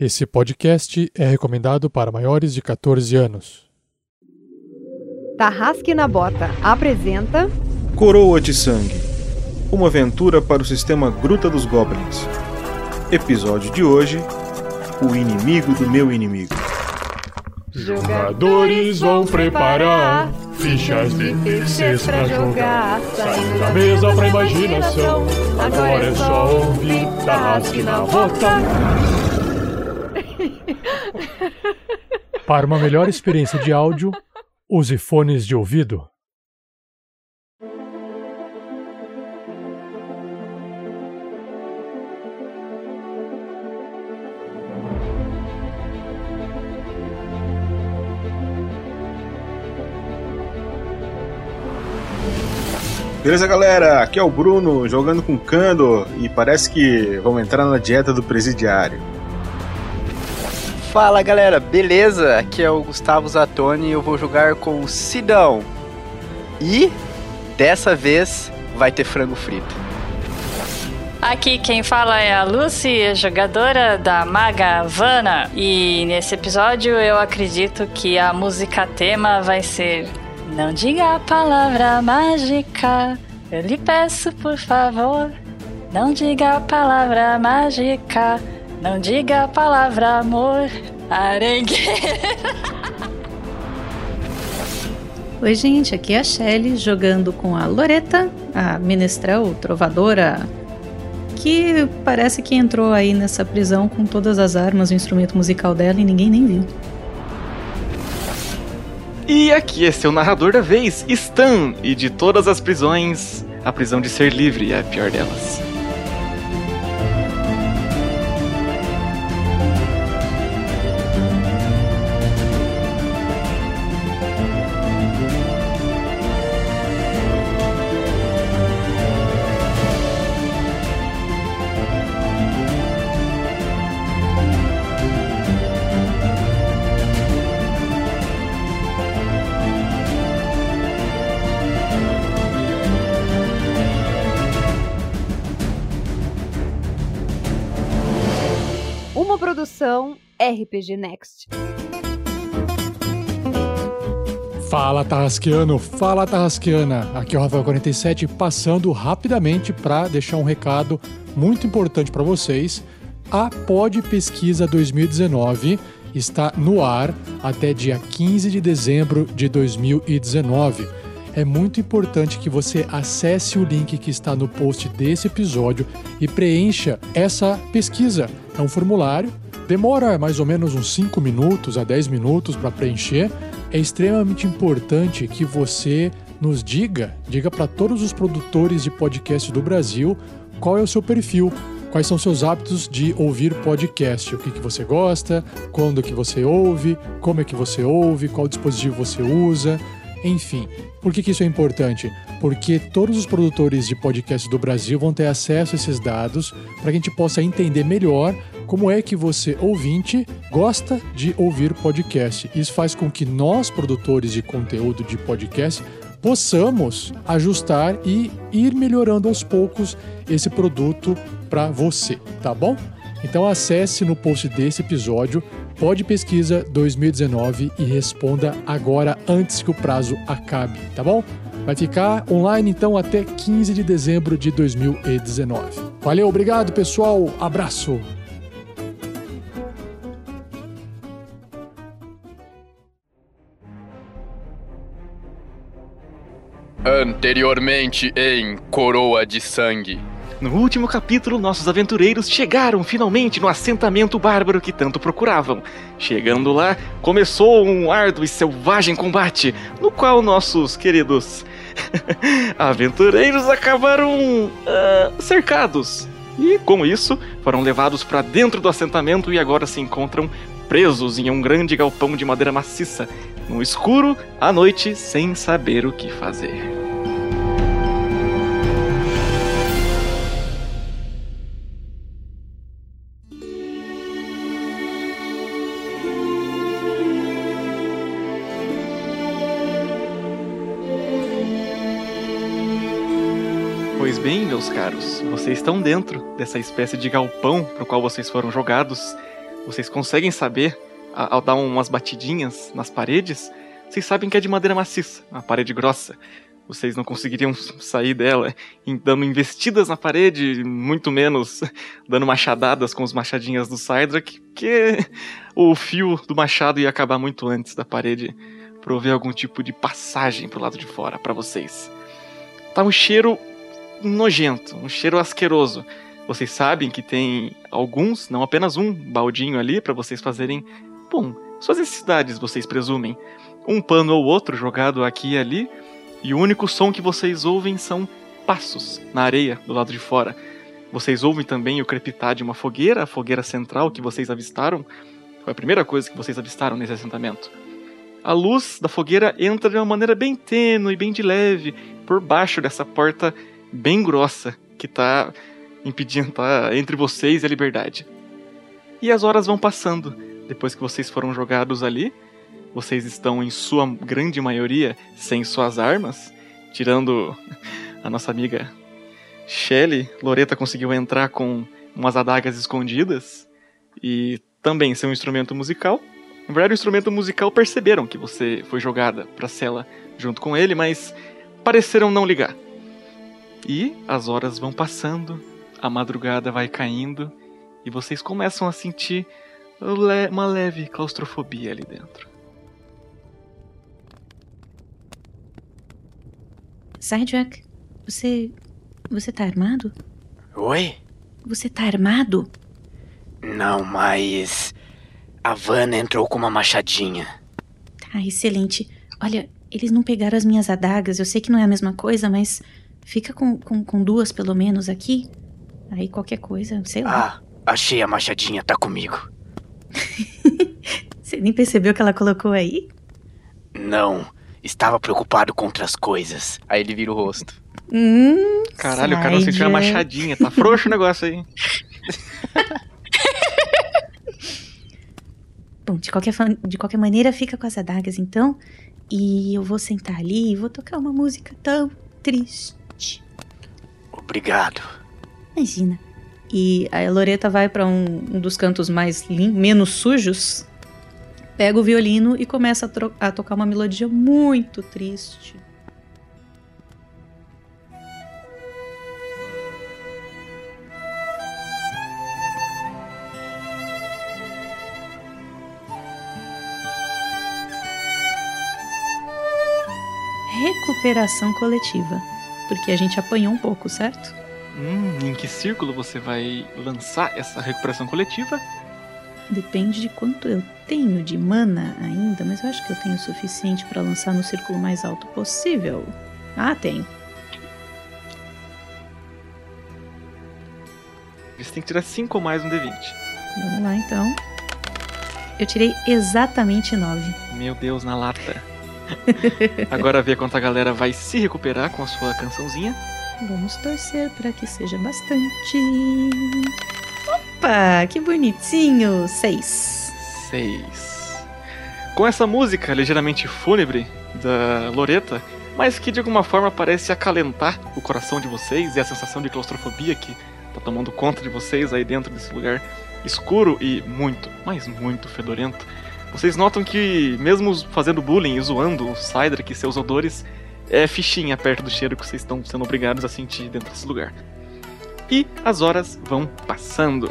Esse podcast é recomendado para maiores de 14 anos. Tarrasque na Bota apresenta Coroa de Sangue Uma aventura para o sistema Gruta dos Goblins. Episódio de hoje: O inimigo do meu inimigo. Jogadores vão preparar fichas de terceiros pra jogar. Saindo da mesa pra imaginação. Agora é só ouvir Tarrasque na Bota. Para uma melhor experiência de áudio, use fones de ouvido. Beleza, galera? Aqui é o Bruno jogando com Kando e parece que vamos entrar na dieta do presidiário. Fala galera, beleza? Aqui é o Gustavo Zatoni e eu vou jogar com o Sidão. E dessa vez vai ter frango frito. Aqui quem fala é a Lucy, jogadora da Maga Havana. E nesse episódio eu acredito que a música tema vai ser Não diga a palavra mágica, eu lhe peço por favor. Não diga a palavra mágica, não diga a palavra amor. Arengue. Oi, gente, aqui é a Shelly jogando com a Loreta, a menestrel trovadora, que parece que entrou aí nessa prisão com todas as armas, o instrumento musical dela e ninguém nem viu. E aqui é seu narrador da vez, Stan, e de todas as prisões, a prisão de ser livre é a pior delas. RPG Next. Fala Tarrasqueano, fala Tarrasqueana. Aqui é o Rafael47 passando rapidamente para deixar um recado muito importante para vocês. A Pod Pesquisa 2019 está no ar até dia 15 de dezembro de 2019. É muito importante que você acesse o link que está no post desse episódio e preencha essa pesquisa. É um formulário, demora mais ou menos uns 5 minutos a 10 minutos para preencher. É extremamente importante que você nos diga, diga para todos os produtores de podcast do Brasil qual é o seu perfil, quais são seus hábitos de ouvir podcast, o que, que você gosta, quando que você ouve, como é que você ouve, qual dispositivo você usa, enfim. Por que, que isso é importante? Porque todos os produtores de podcast do Brasil vão ter acesso a esses dados para que a gente possa entender melhor como é que você, ouvinte, gosta de ouvir podcast. Isso faz com que nós, produtores de conteúdo de podcast, possamos ajustar e ir melhorando aos poucos esse produto para você, tá bom? Então acesse no post desse episódio Pode Pesquisa 2019 e responda agora antes que o prazo acabe, tá bom? Vai ficar online então até 15 de dezembro de 2019. Valeu, obrigado pessoal, abraço! Anteriormente em Coroa de Sangue. No último capítulo, nossos aventureiros chegaram finalmente no assentamento bárbaro que tanto procuravam. Chegando lá, começou um árduo e selvagem combate, no qual nossos queridos aventureiros acabaram uh, cercados. E com isso, foram levados para dentro do assentamento e agora se encontram presos em um grande galpão de madeira maciça, no escuro, à noite, sem saber o que fazer. Pois bem, meus caros, vocês estão dentro dessa espécie de galpão para o qual vocês foram jogados. vocês conseguem saber, ao dar umas batidinhas nas paredes, vocês sabem que é de madeira maciça, uma parede grossa. Vocês não conseguiriam sair dela dando investidas na parede, muito menos dando machadadas com os machadinhas do Cydrak, porque o fio do machado ia acabar muito antes da parede prover algum tipo de passagem pro lado de fora para vocês. Tá um cheiro nojento, um cheiro asqueroso. Vocês sabem que tem alguns, não apenas um baldinho ali para vocês fazerem, bom, suas necessidades, vocês presumem. Um pano ou outro jogado aqui e ali, e o único som que vocês ouvem são passos na areia do lado de fora. Vocês ouvem também o crepitar de uma fogueira, a fogueira central que vocês avistaram. Foi a primeira coisa que vocês avistaram nesse assentamento. A luz da fogueira entra de uma maneira bem tênue, bem de leve, por baixo dessa porta bem grossa que tá impedindo, tá entre vocês e a liberdade. E as horas vão passando. Depois que vocês foram jogados ali, vocês estão em sua grande maioria sem suas armas, tirando a nossa amiga Shelley. Loreta conseguiu entrar com umas adagas escondidas e também seu instrumento musical. Na verdade, o instrumento musical perceberam que você foi jogada pra cela junto com ele, mas pareceram não ligar. E as horas vão passando, a madrugada vai caindo e vocês começam a sentir uma leve claustrofobia ali dentro. Sidewalk, você. Você tá armado? Oi? Você tá armado? Não, mas. A Vanna entrou com uma machadinha. Tá, excelente. Olha, eles não pegaram as minhas adagas. Eu sei que não é a mesma coisa, mas fica com, com, com duas pelo menos aqui. Aí qualquer coisa, sei lá. Ah, achei a machadinha, tá comigo. Você nem percebeu que ela colocou aí? Não, estava preocupado com outras coisas. Aí ele vira o rosto. Hum. Caralho, o cara não sentiu a Sidewalk. machadinha, tá frouxo o negócio aí. Bom, de qualquer, de qualquer maneira, fica com as adagas então. E eu vou sentar ali e vou tocar uma música tão triste. Obrigado. Imagina. E a Loreta vai pra um, um dos cantos mais menos sujos, pega o violino e começa a, a tocar uma melodia muito triste. Recuperação coletiva. Porque a gente apanhou um pouco, certo? Hum, em que círculo você vai lançar essa recuperação coletiva? Depende de quanto eu tenho de mana ainda, mas eu acho que eu tenho o suficiente pra lançar no círculo mais alto possível. Ah, tenho. Você tem que tirar 5 ou mais um D20. Vamos lá então. Eu tirei exatamente 9. Meu Deus, na lata. Agora vê quanto a galera vai se recuperar com a sua cançãozinha. Vamos torcer para que seja bastante. Opa, que bonitinho! 6. 6. Com essa música ligeiramente fúnebre da Loreta, mas que de alguma forma parece acalentar o coração de vocês e a sensação de claustrofobia que tá tomando conta de vocês aí dentro desse lugar escuro e muito, mas muito fedorento. Vocês notam que, mesmo fazendo bullying e zoando o Cydrak e seus odores, é fichinha perto do cheiro que vocês estão sendo obrigados a sentir dentro desse lugar. E as horas vão passando.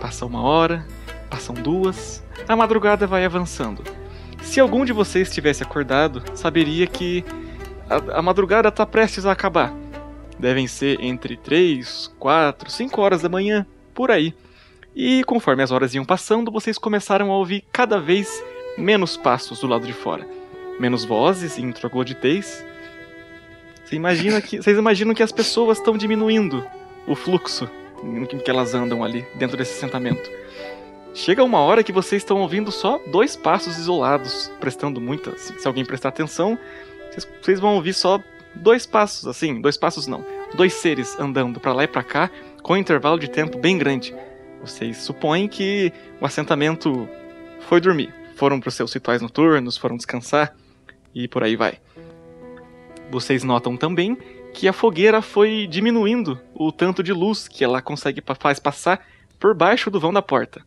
Passa uma hora, passam duas, a madrugada vai avançando. Se algum de vocês tivesse acordado, saberia que a, a madrugada está prestes a acabar. Devem ser entre 3, 4, 5 horas da manhã, por aí. E conforme as horas iam passando, vocês começaram a ouvir cada vez menos passos do lado de fora. Menos vozes e trogloditeis. Você imagina que, vocês imaginam que as pessoas estão diminuindo o fluxo em que elas andam ali dentro desse assentamento. Chega uma hora que vocês estão ouvindo só dois passos isolados, prestando muita. Se, alguém prestar atenção, vocês, vocês vão ouvir só dois passos, assim, dois passos não, dois seres andando para lá e para cá com um intervalo de tempo bem grande. Vocês supõem que o assentamento foi dormir, foram para os seus rituais noturnos, foram descansar e por aí vai. Vocês notam também que a fogueira foi diminuindo o tanto de luz que ela consegue faz passar por baixo do vão da porta.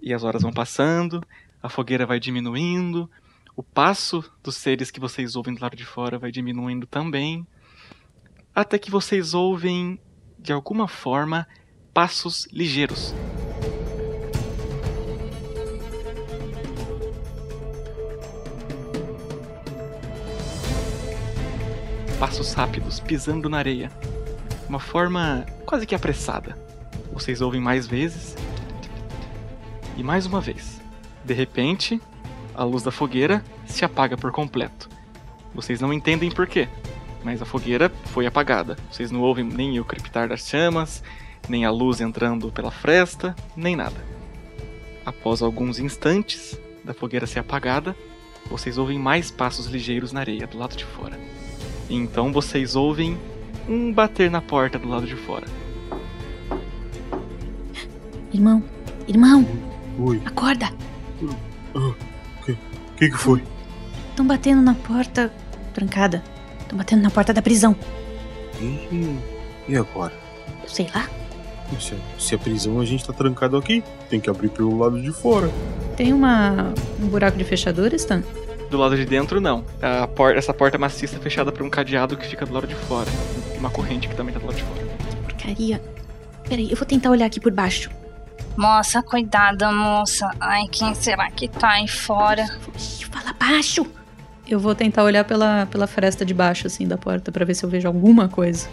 E as horas vão passando, a fogueira vai diminuindo, o passo dos seres que vocês ouvem do lado de fora vai diminuindo também, até que vocês ouvem, de alguma forma, passos ligeiros. Passos rápidos, pisando na areia. Uma forma quase que apressada. Vocês ouvem mais vezes. E mais uma vez. De repente, a luz da fogueira se apaga por completo. Vocês não entendem por quê, mas a fogueira foi apagada. Vocês não ouvem nem o crepitar das chamas, nem a luz entrando pela fresta, nem nada. Após alguns instantes da fogueira ser apagada, vocês ouvem mais passos ligeiros na areia do lado de fora. Então vocês ouvem um bater na porta do lado de fora. Irmão, irmão, Oi. acorda! O que, que foi? Estão batendo na porta trancada. Estão batendo na porta da prisão. E, e agora? Eu sei lá. Se, se a prisão a gente tá trancado aqui, tem que abrir pelo lado de fora. Tem uma um buraco de fechadura, Stan? Do lado de dentro, não. A por- essa porta maciça é fechada por um cadeado que fica do lado de fora. E uma corrente que também tá do lado de fora. Porcaria. Peraí, eu vou tentar olhar aqui por baixo. Moça, cuidado, moça. Ai, quem será que tá aí fora? Ih, Fala baixo! Eu vou tentar olhar pela, pela fresta de baixo, assim, da porta, pra ver se eu vejo alguma coisa.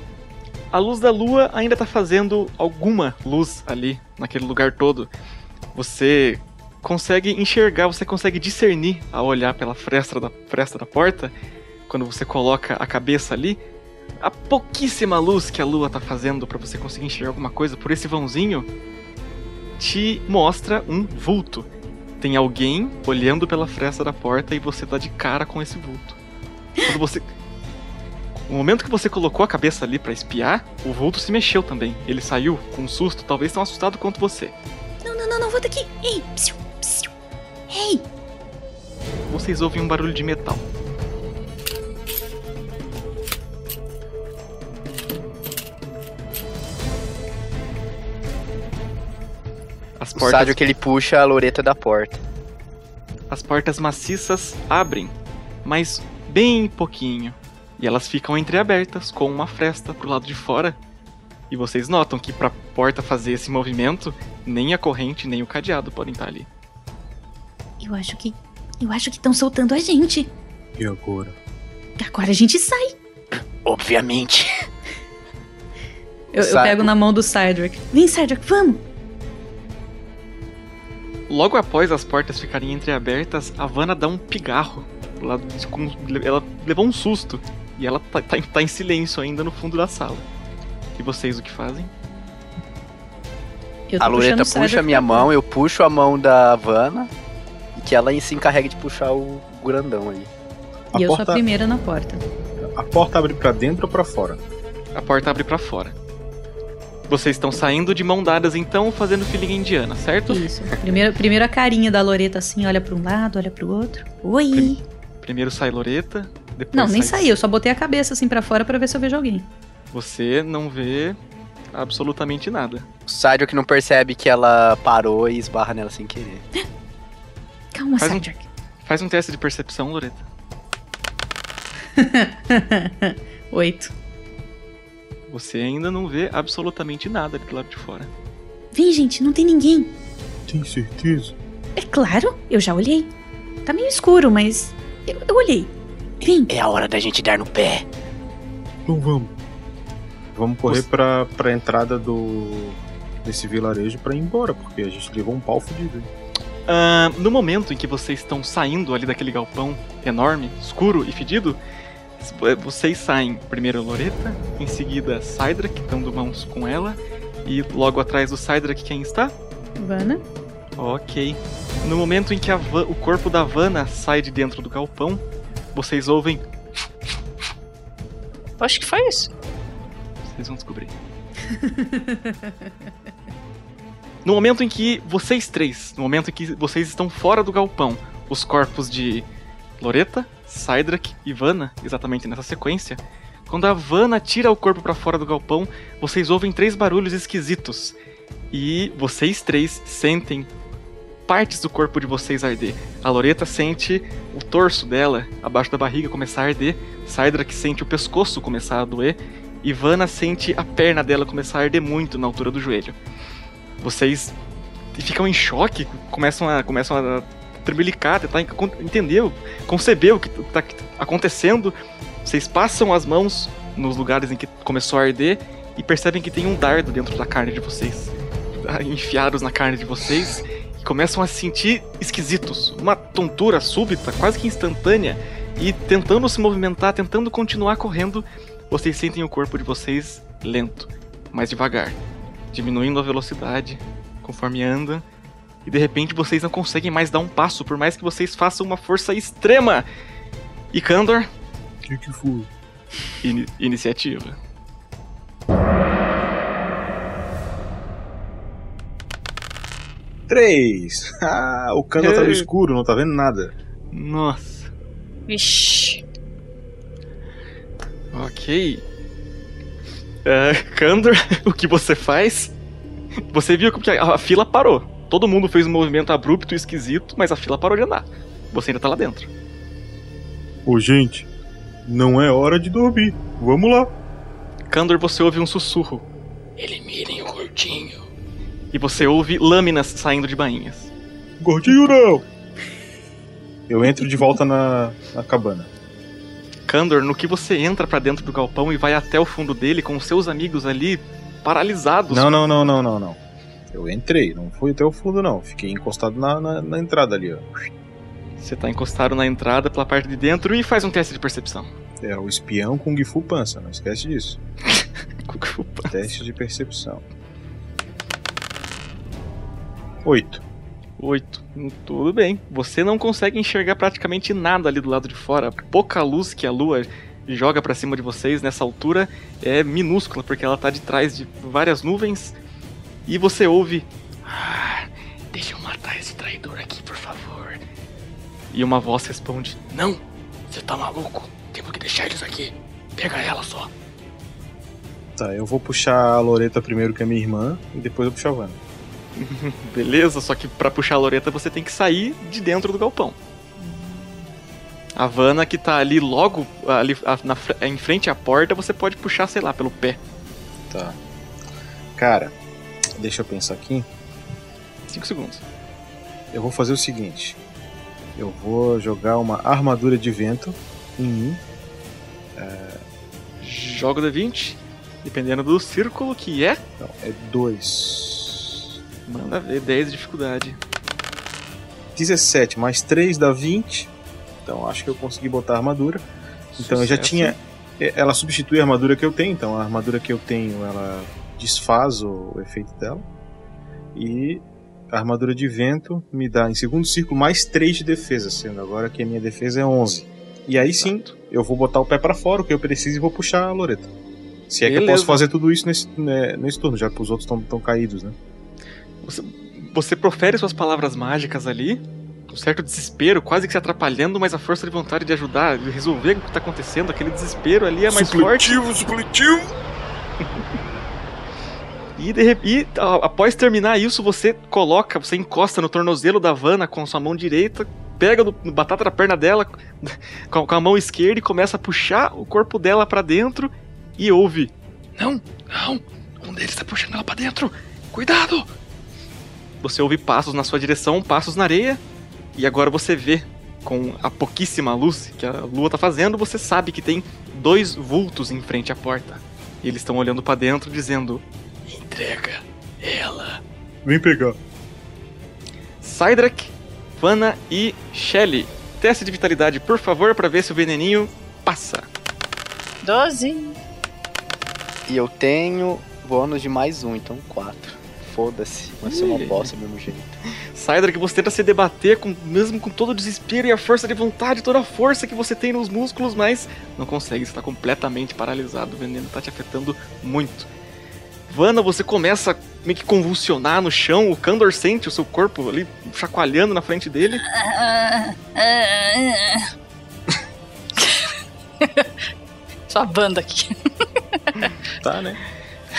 A luz da lua ainda tá fazendo alguma luz ali, naquele lugar todo. Você consegue enxergar, você consegue discernir ao olhar pela fresta da, fresta da porta, quando você coloca a cabeça ali, a pouquíssima luz que a lua tá fazendo pra você conseguir enxergar alguma coisa por esse vãozinho te mostra um vulto. Tem alguém olhando pela fresta da porta e você tá de cara com esse vulto. Quando você no momento que você colocou a cabeça ali pra espiar, o vulto se mexeu também. Ele saiu com um susto, talvez tão assustado quanto você. Não, não, não, não, volta aqui! Ei! Psiu, Ei! Vocês ouvem um barulho de metal. As O portas, sádio que ele puxa a loreta da porta. as portas maciças abrem, mas bem pouquinho. E elas ficam entreabertas com uma fresta pro lado de fora. E vocês notam que pra porta fazer esse movimento, nem a corrente nem o cadeado podem estar ali. Eu acho que. Eu acho que estão soltando a gente. E agora? Agora a gente sai. Obviamente. Eu, eu pego na mão do Cydric. Vem, Cydric, vamos! Logo após as portas ficarem entreabertas, a Vanna dá um pigarro. do lado de- com- Ela levou um susto. E ela tá, tá em- tá em silêncio ainda no fundo da sala. E vocês o que fazem? Eu tô A Cydric puxa a minha mão, eu puxo a mão da Havana. Que ela se encarregue de puxar o grandão ali. A E eu sou a porta, primeira na porta. a porta abre pra dentro ou pra fora? A porta abre pra fora. Vocês estão saindo de mão dadas então, fazendo filinha indiana, certo? Isso. Primeiro, primeiro a carinha da Loreta assim, olha pra um lado, olha pro outro. Oi! Primeiro sai Loreta, depois Não, nem sai saí, eu só botei a cabeça assim pra fora pra ver se eu vejo alguém. Você não vê absolutamente nada. O sádio que não percebe que ela parou e esbarra nela sem querer. Calma, Faz um-. Faz um teste de percepção, Loreta. Oito. Você ainda não vê absolutamente nada ali do lado de fora. Vem, gente, não tem ninguém. Tem certeza? É claro, eu já olhei. Tá meio escuro, mas eu, eu olhei. Vem. É a hora da gente dar no pé. Então vamos. Vamos correr Você- pra, pra entrada do desse vilarejo pra ir embora, porque a gente levou um pau fudido. hein? Ah, no momento em que vocês estão saindo ali daquele galpão enorme, escuro e fedido, vocês saem primeiro Loreta, em seguida Cydrak, dando mãos com ela, e logo atrás do Cydrak quem está? Vana. Ok. No momento em que o corpo da Vanna sai de dentro do galpão, vocês ouvem. Acho que foi isso. Vocês vão descobrir. No momento em que vocês três, no momento em que vocês estão fora do galpão, os corpos de Loreta, Cydrak e Vanna, exatamente nessa sequência, quando a Vanna tira o corpo pra fora do galpão, vocês ouvem três barulhos esquisitos. E vocês três sentem partes do corpo de vocês arder. A Loreta sente o torso dela, abaixo da barriga, começar a arder. Que sente o pescoço começar a doer. E Vanna sente a perna dela começar a arder muito na altura do joelho. Vocês ficam em choque, começam a, começam a tremelicar, tentar en- entender, conceber o que está acontecendo. Vocês passam as mãos nos lugares em que começou a arder e percebem que tem um dardo dentro da carne de vocês, ah, enfiados na carne de vocês, e começam a se sentir esquisitos, uma tontura súbita, quase que instantânea, e tentando se movimentar, tentando continuar correndo, vocês sentem o corpo de vocês lento, mais devagar, diminuindo a velocidade conforme anda, e de repente vocês não conseguem mais dar um passo, por mais que vocês façam uma força extrema. E Kandor, que, que foi? ini- iniciativa. Três! Ah, o cano tá no escuro, não tá vendo nada. Nossa. Vixe. Ok. É, Kandor, o que você faz? Você viu que a, a fila parou. Todo mundo fez um movimento abrupto e esquisito, mas a fila parou de andar. Você ainda tá lá dentro. Ô, gente, não é hora de dormir. Vamos lá. Kandor, você ouve um sussurro. Eliminem o gordinho. E você ouve lâminas saindo de bainhas. Gordinho não! Eu entro de volta na, na cabana. Kandor, no que você entra pra dentro do galpão e vai até o fundo dele com os seus amigos ali paralisados. Não, não, não, não, não, não. Eu entrei, não fui até o fundo, não. Fiquei encostado na, na, na entrada ali, ó. Você tá encostado na entrada pela parte de dentro e faz um teste de percepção. É o espião com Gifu Pança, não esquece disso. Teste de percepção. Oito. Oito. Hum, Tudo bem. Você não consegue enxergar praticamente nada ali do lado de fora. Pouca luz que a lua joga pra cima de vocês nessa altura é minúscula, porque ela tá de trás de várias nuvens. E você ouve. Ah, deixa eu matar esse traidor aqui, por favor. E uma voz responde: Não, você tá maluco? Temos que deixar eles aqui. Pega ela só. Tá, eu vou puxar a Loreta primeiro, que é minha irmã, e depois eu puxo a Vanna. Beleza, só que pra puxar a Loreta você tem que sair de dentro do galpão. A Vanna que tá ali logo ali na, em frente à porta, você pode puxar, sei lá, pelo pé. Tá. Cara, deixa eu pensar aqui. 5 segundos. Eu vou fazer o seguinte. Eu vou jogar uma armadura de vento em mim. Joga o D20, dependendo do círculo que é. Não, é 2. Manda ver, 10 de dificuldade. 17 mais 3 dá 20. Então acho que eu consegui botar a armadura. Então eu já Sucesso. tinha. é, Ela substitui a armadura que eu tenho. Então a armadura que eu tenho ela desfaz o, o efeito dela. E a armadura de vento me dá em segundo círculo mais 3 de defesa, sendo agora que a minha defesa é 11. E aí sim, eu vou botar o pé pra fora, o que eu preciso, e vou puxar a Loreta. Se é que eu Beleza. posso fazer tudo isso nesse, né, nesse turno, já que os outros estão caídos, né? Você, você profere suas palavras mágicas ali, com certo desespero, quase que se atrapalhando, mas a força de vontade de ajudar, de resolver o que tá acontecendo, aquele desespero ali é mais forte. supletivo! E, de e, após terminar isso, você coloca, você encosta no tornozelo da Vanna com sua mão direita, pega no, no batata da perna dela com, com a mão esquerda e começa a puxar o corpo dela pra dentro e ouve. Não, não. Um deles tá puxando ela pra dentro. Cuidado! Você ouve passos na sua direção, passos na areia, e agora você vê, com a pouquíssima luz que a lua tá fazendo, você sabe que tem dois vultos em frente à porta. E eles estão olhando pra dentro, dizendo: Entrega ela. Vem pegar. Cydrak, Vanna e Shelly. Teste de vitalidade, por favor, pra ver se o veneninho passa. 12. E eu tenho bônus de mais um, então quatro. Foda-se, vai ser uma Ih. bosta do mesmo jeito. Cydrak, você tenta se debater, com, mesmo com todo o desespero e a força de vontade, toda a força que você tem nos músculos, mas não consegue, você tá completamente paralisado, o veneno tá te afetando muito. Vanna, você começa a meio que convulsionar no chão, o Kandor sente o seu corpo ali chacoalhando na frente dele. Só a banda aqui. Tá, né?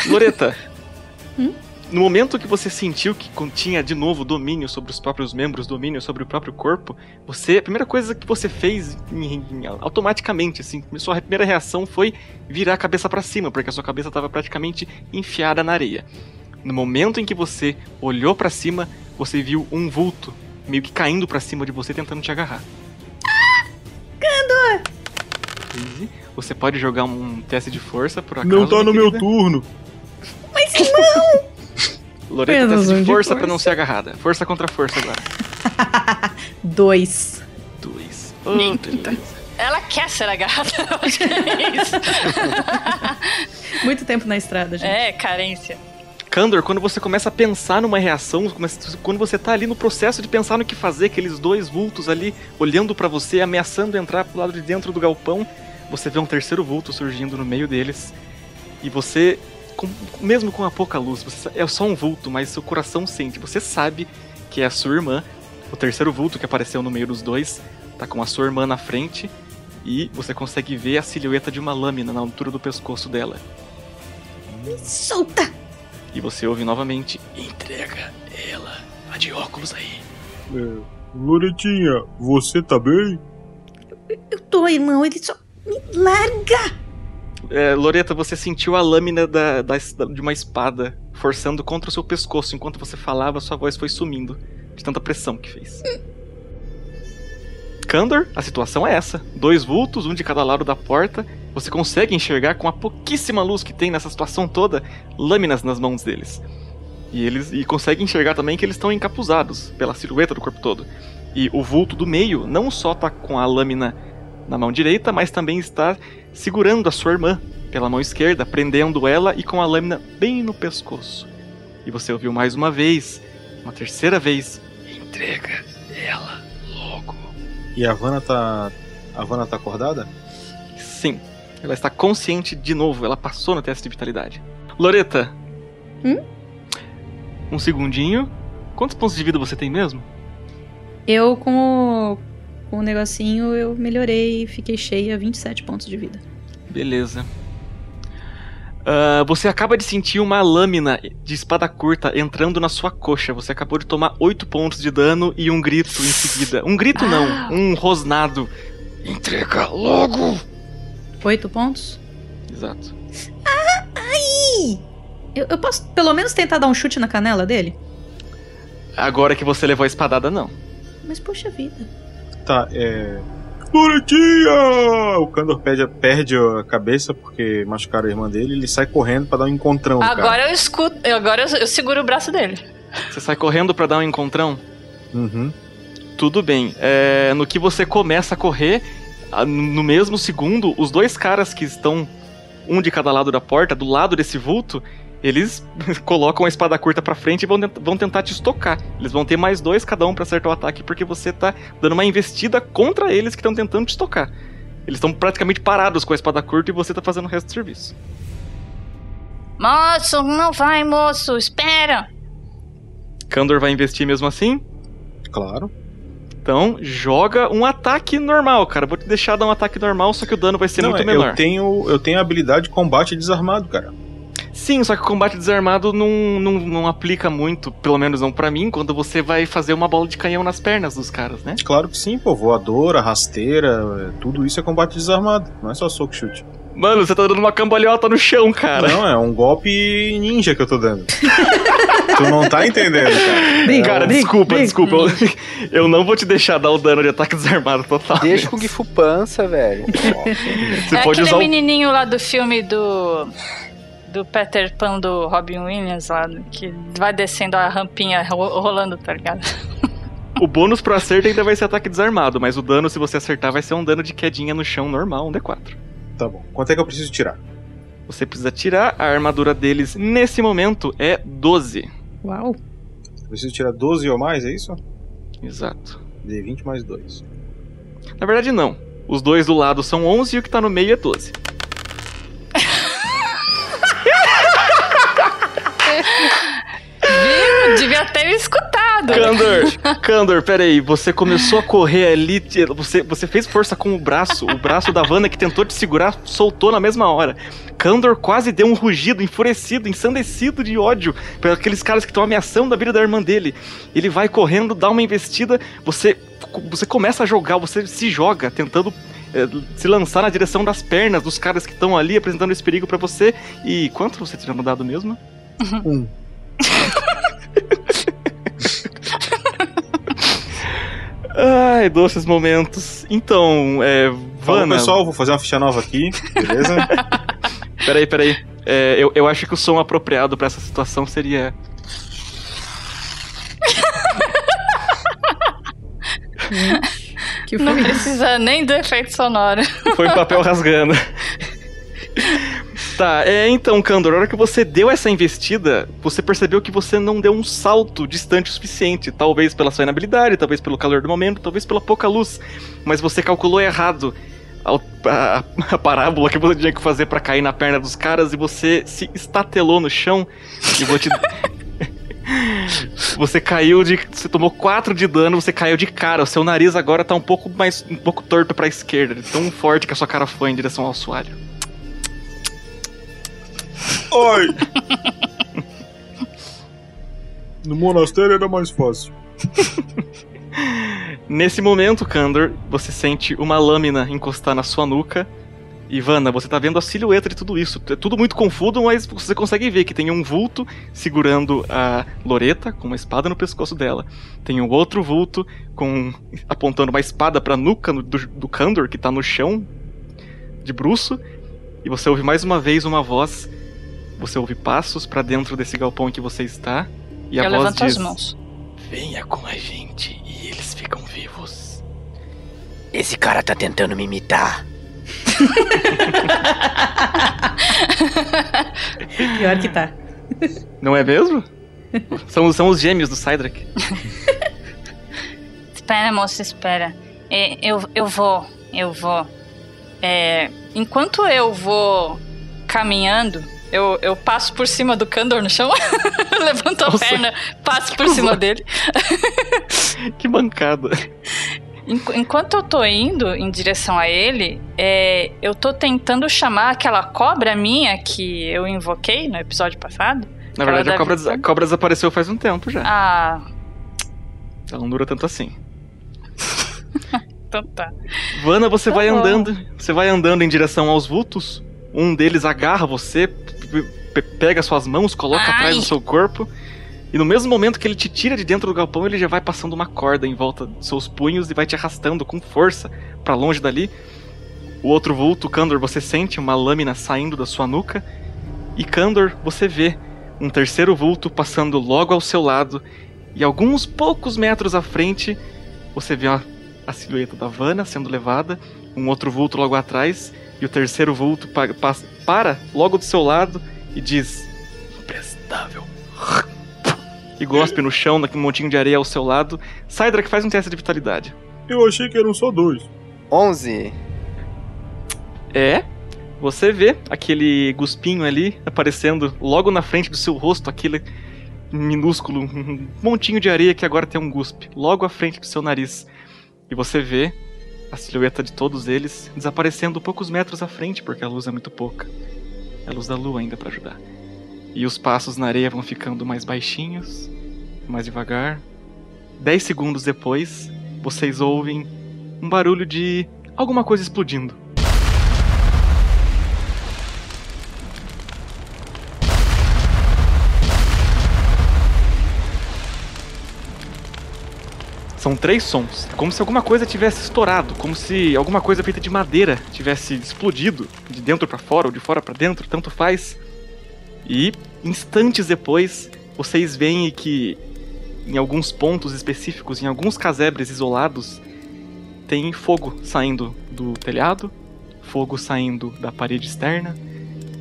Loreta, no momento que você sentiu que tinha de novo domínio sobre os próprios membros, domínio sobre o próprio corpo, você, a primeira coisa que você fez em- em- automaticamente, assim, sua primeira reação foi virar a cabeça pra cima, porque a sua cabeça estava praticamente enfiada na areia. No momento em que você olhou pra cima, você viu um vulto meio que caindo pra cima de você tentando te agarrar. Candor! Easy. Você pode jogar um teste de força por acaso. Não tá no minha meu querida? turno. Mas não! Loreta, teste um de força pra não ser agarrada. Força contra força agora. Dois. Dois. Eita. Ela quer ser agarrada, eu acho que é isso. Muito tempo na estrada, gente. É, carência. Kandor, quando você começa a pensar numa reação, quando você tá ali no processo de pensar no que fazer, aqueles dois vultos ali olhando pra você, ameaçando entrar pro lado de dentro do galpão, você vê um terceiro vulto surgindo no meio deles. E você, com- mesmo com a pouca luz, você, é só um vulto, mas seu coração sente. Você sabe que é a sua irmã, o terceiro vulto que apareceu no meio dos dois, tá com a sua irmã na frente. E você consegue ver a silhueta de uma lâmina na altura do pescoço dela. Solta! E você ouve novamente: Entrega ela, a de óculos aí. É, Loretinha, você tá bem? Eu tô, irmão, ele só. Me larga! É, Loreta, você sentiu a lâmina da, da- de uma espada forçando contra o seu pescoço. Enquanto você falava, sua voz foi sumindo de tanta pressão que fez. Kandor, a situação é essa: dois vultos, um de cada lado da porta. Você consegue enxergar com a pouquíssima luz que tem nessa situação toda lâminas nas mãos deles. E eles e consegue enxergar também que eles estão encapuzados pela silhueta do corpo todo. E o vulto do meio não só tá com a lâmina na mão direita, mas também está segurando a sua irmã pela mão esquerda, prendendo ela e com a lâmina bem no pescoço. E você ouviu mais uma vez, uma terceira vez: Entrega ela logo. E a Vanna tá. A Vanna tá acordada? Sim, ela está consciente de novo, ela passou no teste de vitalidade. Loreta. Hum? Um segundinho. Quantos pontos de vida você tem mesmo? Eu, com o, com o negocinho, eu melhorei e fiquei cheia, 27 pontos de vida. Beleza. Ah, você acaba de sentir uma lâmina de espada curta entrando na sua coxa. Você acabou de tomar 8 pontos de dano e um grito em seguida. Um grito não, um rosnado. Entrega logo! Oito pontos? Exato. Ai! Eu, eu posso pelo menos tentar dar um chute na canela dele? Agora que você levou a espadada, não. Mas poxa vida. Tá, é. Loretinha! O Kandor perde, perde a cabeça porque machucaram a irmã dele ele sai correndo pra dar um encontrão. no cara. Agora eu escuto. Agora eu, eu seguro o braço dele. Você sai correndo pra dar um encontrão? Uhum. Tudo bem. É, no que você começa a correr, no mesmo segundo, os dois caras que estão um de cada lado da porta, do lado desse vulto, eles colocam a espada curta pra frente e vão, vão tentar te estocar. Eles vão ter mais dois cada um pra acertar o ataque porque você tá dando uma investida contra eles que estão tentando te estocar. Eles estão praticamente parados com a espada curta e você tá fazendo o resto do serviço. Moço, não vai, moço, espera. Kandor vai investir mesmo assim? Claro. Então, joga um ataque normal, cara. Vou te deixar dar um ataque normal, só que o dano vai ser Não, muito é, menor. Eu tenho, eu tenho a habilidade de combate desarmado, cara. Sim, só que o combate desarmado não, não, não aplica muito, pelo menos não pra mim, quando você vai fazer uma bola de canhão nas pernas dos caras, né? Claro que sim, pô. Voadora, rasteira, é, tudo isso é combate desarmado. Não é só soco chute. Mano, você tá dando uma cambalhota no chão, cara. Não, é um golpe ninja que eu tô dando. tu não tá entendendo, cara. Brinca, Cara, brinca, desculpa, brinca. desculpa. Eu, eu não vou te deixar dar o dano de ataque desarmado total. Deixa com Gifu Pança, velho. Você é pode aquele usar o menininho lá do filme do. Do Peter Pan do Robin Williams lá, que vai descendo a rampinha ro- rolando, tá ligado? O bônus pro acerto ainda vai ser ataque desarmado, mas o dano, se você acertar, vai ser um dano de quedinha no chão normal, um D4. Tá bom. Quanto é que eu preciso tirar? Você precisa tirar, a armadura deles nesse momento é 12. Uau. Eu preciso tirar 12 ou mais, é isso? Exato. D20 mais 2. Na verdade, não. Os dois do lado são 11 e o que tá no meio é 12. Viu? Devia ter escutado. Candor, Candor, peraí, você começou a correr ali, você, você fez força com o braço, o braço da Vanna que tentou te segurar soltou na mesma hora. Candor quase deu um rugido, enfurecido, ensandecido de ódio por aqueles caras que estão ameaçando a vida da irmã dele. Ele vai correndo, dá uma investida, você, você começa a jogar, você se joga, tentando eh, se lançar na direção das pernas dos caras que estão ali apresentando esse perigo pra você. E quanto você tinha mudado mesmo? Um. Ai, doces momentos. Então, é. Fala pessoal, vou fazer uma ficha nova aqui, beleza? Peraí, peraí. É, eu, eu acho que o som apropriado pra essa situação seria. Que Não precisa nem do efeito sonoro. Foi um papel rasgando. Tá, é, então, Candor, a hora que você deu essa investida, você percebeu que você não deu um salto distante o suficiente. Talvez pela sua inabilidade, talvez pelo calor do momento, talvez pela pouca luz. Mas você calculou errado ao- a, a parábola que você tinha que fazer pra cair na perna dos caras e você se estatelou no chão. E vou te. Você caiu de. Você tomou 4 de dano, você caiu de cara. O seu nariz agora tá um pouco mais. um pouco torto pra esquerda. Tão forte que a sua cara foi em direção ao assoalho. Oi! No monastério era mais fácil. Nesse momento, Kandor, você sente uma lâmina encostar na sua nuca. E Vanna, você tá vendo a silhueta de tudo isso. É tudo muito confuso, mas você consegue ver que tem um vulto segurando a Loreta com uma espada no pescoço dela. Tem um outro vulto com apontando uma espada pra nuca do, do Kandor, que tá no chão de bruço. E você ouve mais uma vez uma voz. Você ouve passos pra dentro desse galpão em que você está. E a eu voz levanto diz: as mãos. Venha com a gente e eles ficam vivos. Esse cara tá tentando me imitar. Pior que tá. Não é mesmo? são, são os gêmeos do Cydrak. Espera, moça, espera. É, eu, eu vou, eu vou. É, enquanto eu vou caminhando, eu, eu passo por cima do Candor no chão, levanto a Nossa, perna, passo por cima dele. que bancada. Enqu- Enquanto eu tô indo em direção a ele, é, eu tô tentando chamar aquela cobra minha que eu invoquei no episódio passado. Na verdade, a cobra, visão. a cobra desapareceu faz um tempo já. Ah, Ela não dura tanto assim. então tá. Vanna, você Tá vai bom. andando. Você vai andando em direção aos vultos. Um deles agarra você, pega suas mãos, coloca Ai. atrás do seu corpo. E no mesmo momento que ele te tira de dentro do galpão, ele já vai passando uma corda em volta dos seus punhos e vai te arrastando com força pra longe dali. O outro vulto, Kandor, você sente uma lâmina saindo da sua nuca. E Kandor, você vê um terceiro vulto passando logo ao seu lado. E alguns poucos metros à frente, você vê a, a silhueta da Vanna sendo levada. Um outro vulto logo atrás. E o terceiro vulto pa- pas- para logo do seu lado e diz: Imprestável. E gospe no chão, naquele montinho de areia ao seu lado. Cydrak faz um teste de vitalidade. Eu achei que eram só dois. 11. É. Você vê aquele guspinho ali aparecendo logo na frente do seu rosto, aquele minúsculo um montinho de areia que agora tem um guspe, logo à frente do seu nariz. E você vê a silhueta de todos eles desaparecendo poucos metros à frente, porque a luz é muito pouca. É a luz da lua ainda para ajudar. E os passos na areia vão ficando mais baixinhos, mais devagar. Dez segundos depois, vocês ouvem um barulho de alguma coisa explodindo. São três sons, como se alguma coisa tivesse estourado, como se alguma coisa feita de madeira tivesse explodido de dentro pra fora ou de fora pra dentro, tanto faz. E instantes depois, vocês veem que em alguns pontos específicos, em alguns casebres isolados, tem fogo saindo do telhado, fogo saindo da parede externa,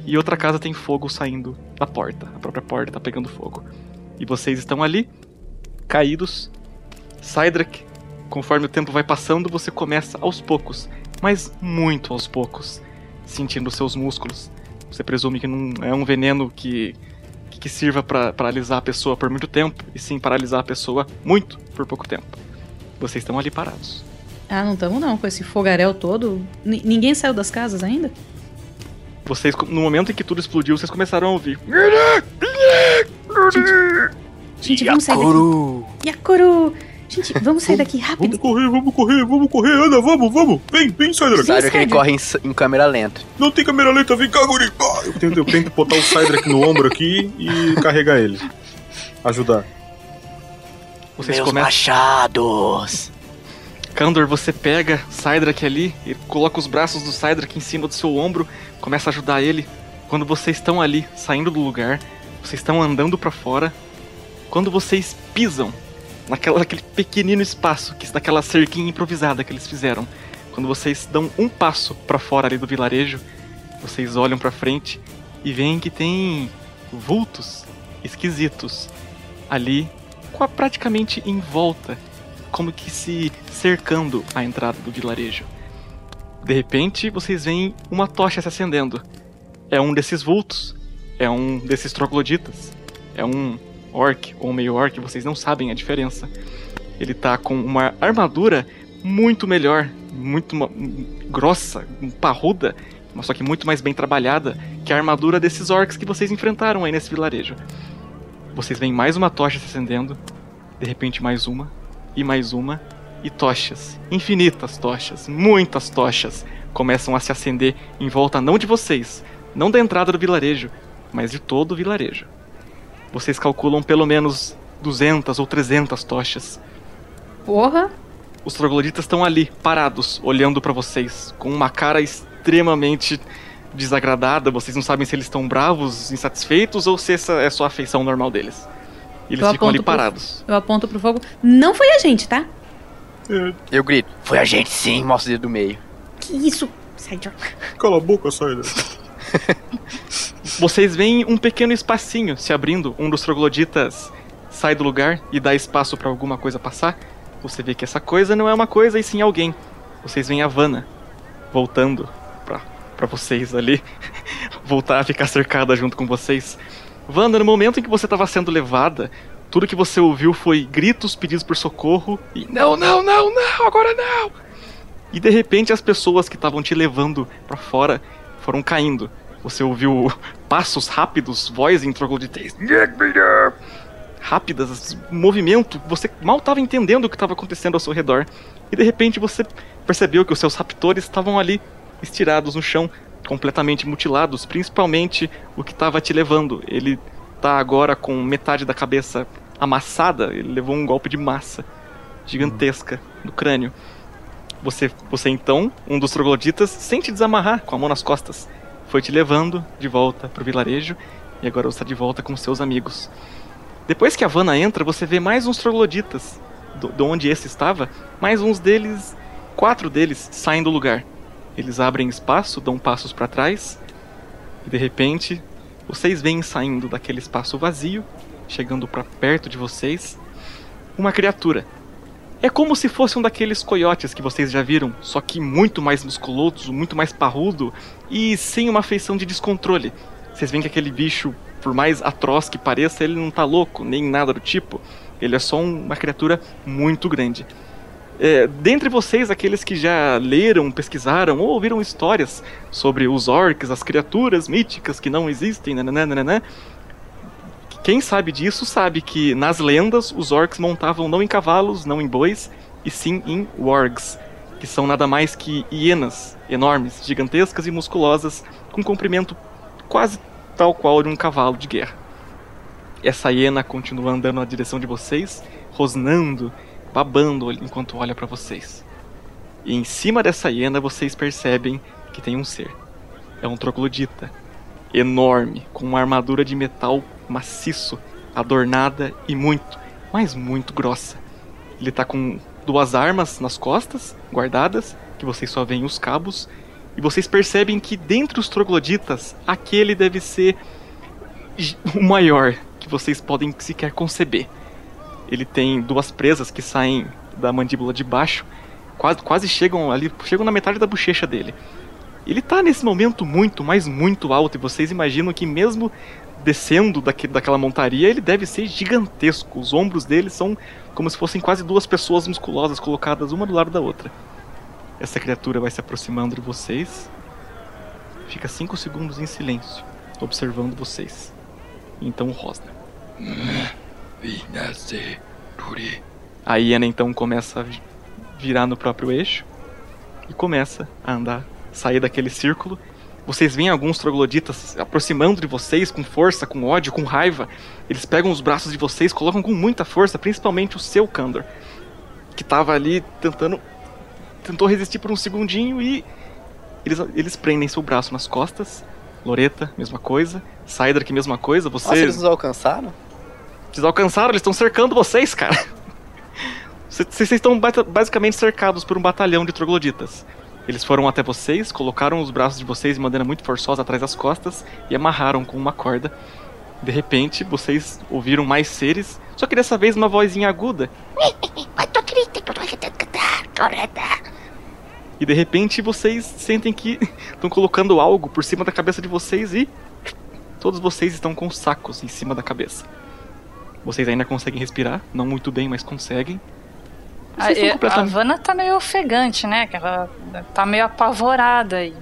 e outra casa tem fogo saindo da porta. A própria porta tá pegando fogo. E vocês estão ali, caídos. Cydrak, conforme o tempo vai passando, você começa aos poucos, mas muito aos poucos, sentindo seus músculos. Você presume que não é um veneno que, ataque que sirva pra paralisar a pessoa por muito tempo, e sim paralisar a pessoa muito por pouco tempo. Vocês estão ali parados. Ah, não estamos não, com esse fogaréu todo. N- ninguém saiu das casas ainda? Vocês, no momento em que tudo explodiu, vocês começaram a ouvir. Gente, vamos sair daqui. Yakuru! Gente, vamos sair daqui rápido. Vamos correr, vamos correr, vamos correr, anda, vamos, vamos. Vem, vem, Cydrak. Sabe que ele corre em, em câmera lenta. Não tem câmera lenta, vem cá, guri. Ah, Eu tento, eu tento botar o Cydrak no ombro aqui e carregar ele. Ajudar. Vocês Meus começam. machados. Kandor, você pega Cydrak ali e coloca os braços do Cydrak em cima do seu ombro, começa a ajudar ele. Quando vocês estão ali, saindo do lugar, vocês estão andando pra fora. Quando vocês pisam naquela, naquele pequenino espaço, que naquela cerquinha improvisada que eles fizeram, quando vocês dão um passo pra fora ali do vilarejo, vocês olham pra frente e veem que tem vultos esquisitos ali, praticamente em volta como que se cercando a entrada do vilarejo. De repente, vocês veem uma tocha se acendendo. É um desses vultos. É um desses trogloditas. É um orc ou meio orc, vocês não sabem a diferença. Ele tá com uma armadura muito melhor, muito grossa, parruda, mas só que muito mais bem trabalhada que a armadura desses orcs que vocês enfrentaram aí nesse vilarejo. Vocês veem mais uma tocha se acendendo, de repente mais uma, e mais uma, e tochas, infinitas tochas, muitas tochas, começam a se acender em volta não de vocês, não da entrada do vilarejo, mas de todo o vilarejo. Vocês calculam pelo menos 200 ou 300 tochas. Porra! Os trogloditas estão ali, parados, olhando pra vocês, com uma cara extremamente desagradada. Vocês não sabem se eles estão bravos, insatisfeitos ou se essa é só a afeição normal deles. E eles Eu ficam ali aponto pro- parados. Eu aponto pro fogo. Não foi a gente, tá? Eu grito, foi a gente sim, mostra o dedo do meio. Que isso? Sai de Cala a boca, Cydrak. Vocês veem um pequeno espacinho se abrindo. Um dos trogloditas sai do lugar e dá espaço pra alguma coisa passar. Você vê que essa coisa não é uma coisa e sim alguém. Vocês veem a Vanna voltando pra, pra vocês ali. Voltar a ficar cercada junto com vocês. Wanda, no momento em que você estava sendo levada, tudo que você ouviu foi gritos, pedidos por socorro e não, não, não, não, agora não. E de repente as pessoas que estavam te levando pra fora foram caindo. Você ouviu passos rápidos, voz em trogloditas. Rápidas, movimento, você mal estava entendendo o que estava acontecendo ao seu redor. E de repente você percebeu que os seus raptores estavam ali, estirados no chão, completamente mutilados, principalmente o que estava te levando. Ele tá agora com metade da cabeça amassada, ele levou um golpe de massa gigantesca no crânio. Você, você então, um dos trogloditas, sente desamarrar com a mão nas costas. Foi te levando de volta pro vilarejo e agora você está de volta com seus amigos. Depois que a Vanna entra, você vê mais uns trogloditas de onde esse estava, mais uns deles, quatro deles saem do lugar. Eles abrem espaço, dão passos para trás e de repente vocês veem saindo daquele espaço vazio, chegando para perto de vocês, uma criatura. É como se fosse um daqueles coiotes que vocês já viram, só que muito mais musculoso, muito mais parrudo e sem uma feição de descontrole. Vocês veem que aquele bicho, por mais atroz que pareça, ele não tá louco, nem nada do tipo. Ele é só um- uma criatura muito grande. É, dentre vocês, aqueles que já leram, pesquisaram ou ouviram histórias sobre os orcs, as criaturas míticas que não existem, nananã, quem sabe disso sabe que nas lendas os orcs montavam não em cavalos, não em bois, e sim em wargs, que são nada mais que hienas enormes, gigantescas e musculosas, com comprimento quase tal qual de um cavalo de guerra. Essa hiena continua andando na direção de vocês, rosnando, babando enquanto olha para vocês. E em cima dessa hiena vocês percebem que tem um ser. É um troglodita, enorme, com uma armadura de metal maciço, adornada e muito, mas muito grossa. Ele tá com duas armas nas costas, guardadas, que vocês só veem os cabos, e vocês percebem que dentre os trogloditas, aquele deve ser o maior que vocês podem sequer conceber. Ele tem duas presas que saem da mandíbula de baixo, quase, quase chegam ali, chegam na metade da bochecha dele. Ele tá nesse momento muito, mas muito alto, e vocês imaginam que mesmo descendo daque, daquela montaria, ele deve ser gigantesco. Os ombros dele são como se fossem quase duas pessoas musculosas colocadas uma do lado da outra. Essa criatura vai se aproximando de vocês. Fica cinco segundos em silêncio, observando vocês. Então Rosna. A hiena então começa a virar no próprio eixo e começa a andar, sair daquele círculo. Vocês veem alguns trogloditas aproximando de vocês com força, com ódio, com raiva. Eles pegam os braços de vocês, colocam com muita força, principalmente o seu Kandor, que tava ali tentando tentou resistir por um segundinho e eles, eles prendem seu braço nas costas. Loreta, mesma coisa. Cyder, mesma coisa. Vocês. Nossa, eles nos alcançaram? Eles alcançaram, eles estão cercando vocês, cara. Vocês estão basicamente cercados por um batalhão de trogloditas. Eles foram até vocês, colocaram os braços de vocês de maneira muito forçosa atrás das costas e amarraram com uma corda. De repente, vocês ouviram mais seres, só que dessa vez uma vozinha aguda. E de repente vocês sentem que estão colocando algo por cima da cabeça de vocês e todos vocês estão com sacos em cima da cabeça. Vocês ainda conseguem respirar, não muito bem, mas conseguem. A, completamente... a Vanna tá meio ofegante, né? Que ela tá meio apavorada aí.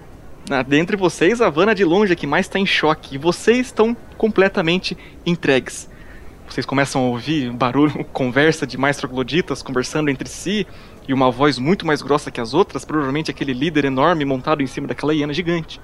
Ah, dentre vocês, a Vanna de longe é que mais tá em choque. E vocês estão completamente entregues. Vocês começam a ouvir barulho, conversa de mais trogloditas conversando entre si e uma voz muito mais grossa que as outras, provavelmente aquele líder enorme montado em cima daquela hiena gigante.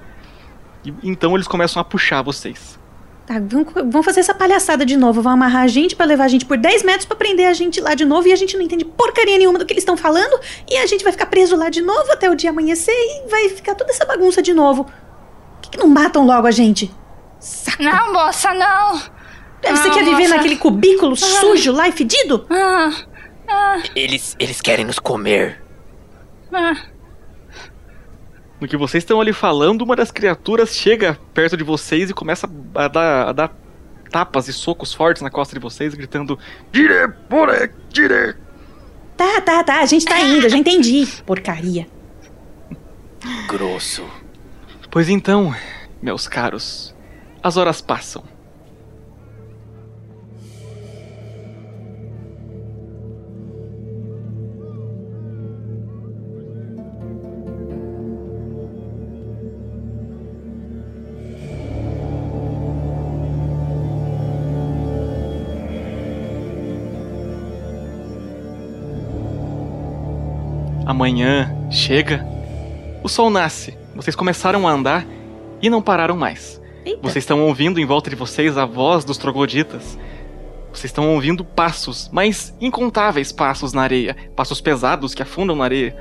E, então eles começam a puxar vocês. Tá, vamos fazer essa palhaçada de novo. Vão amarrar a gente para levar a gente por 10 metros para prender a gente lá de novo e a gente não entende porcaria nenhuma do que eles estão falando e a gente vai ficar preso lá de novo até o dia amanhecer e vai ficar toda essa bagunça de novo. Por que, que não matam logo a gente? Saco. Não, moça, não. Você quer viver moça. naquele cubículo ah. sujo lá e fedido? Ah. Ah. Eles, eles querem nos comer. Ah. No que vocês estão ali falando, uma das criaturas chega perto de vocês e começa a dar, a dar tapas e socos fortes na costa de vocês, gritando: Dire, pore, dire. Tá, tá, tá, a gente tá indo, já entendi. Porcaria. Grosso. Pois então, meus caros, as horas passam. Amanhã chega, o sol nasce, vocês começaram a andar e não pararam mais. Eita. Vocês estão ouvindo em volta de vocês a voz dos trogloditas. Vocês estão ouvindo passos, mas incontáveis passos na areia, passos pesados que afundam na areia.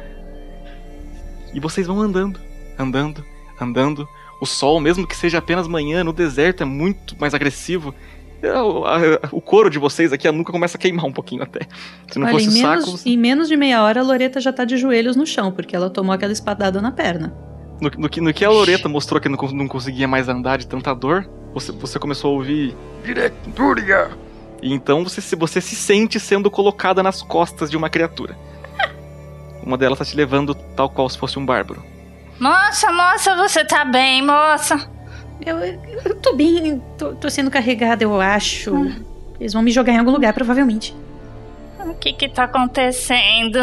E vocês vão andando, andando, andando. O sol, mesmo que seja apenas manhã, no deserto é muito mais agressivo. O couro de vocês aqui, a nuca começa a queimar um pouquinho até. Se não Olha, fosse em menos, sacos. Em menos de meia hora, a Loreta já tá de joelhos no chão, porque ela tomou aquela espadada na perna. No, no, que, no que a Loreta mostrou que não, não conseguia mais andar de tanta dor, você, você começou a ouvir. Directúria! E então você, você se sente sendo colocada nas costas de uma criatura. Uma delas tá te levando tal qual se fosse um bárbaro. Moça, moça, você tá bem, moça? Eu, eu tô bem, tô, tô sendo carregada, eu acho. Hum. Eles vão me jogar em algum lugar, provavelmente. O que que tá acontecendo?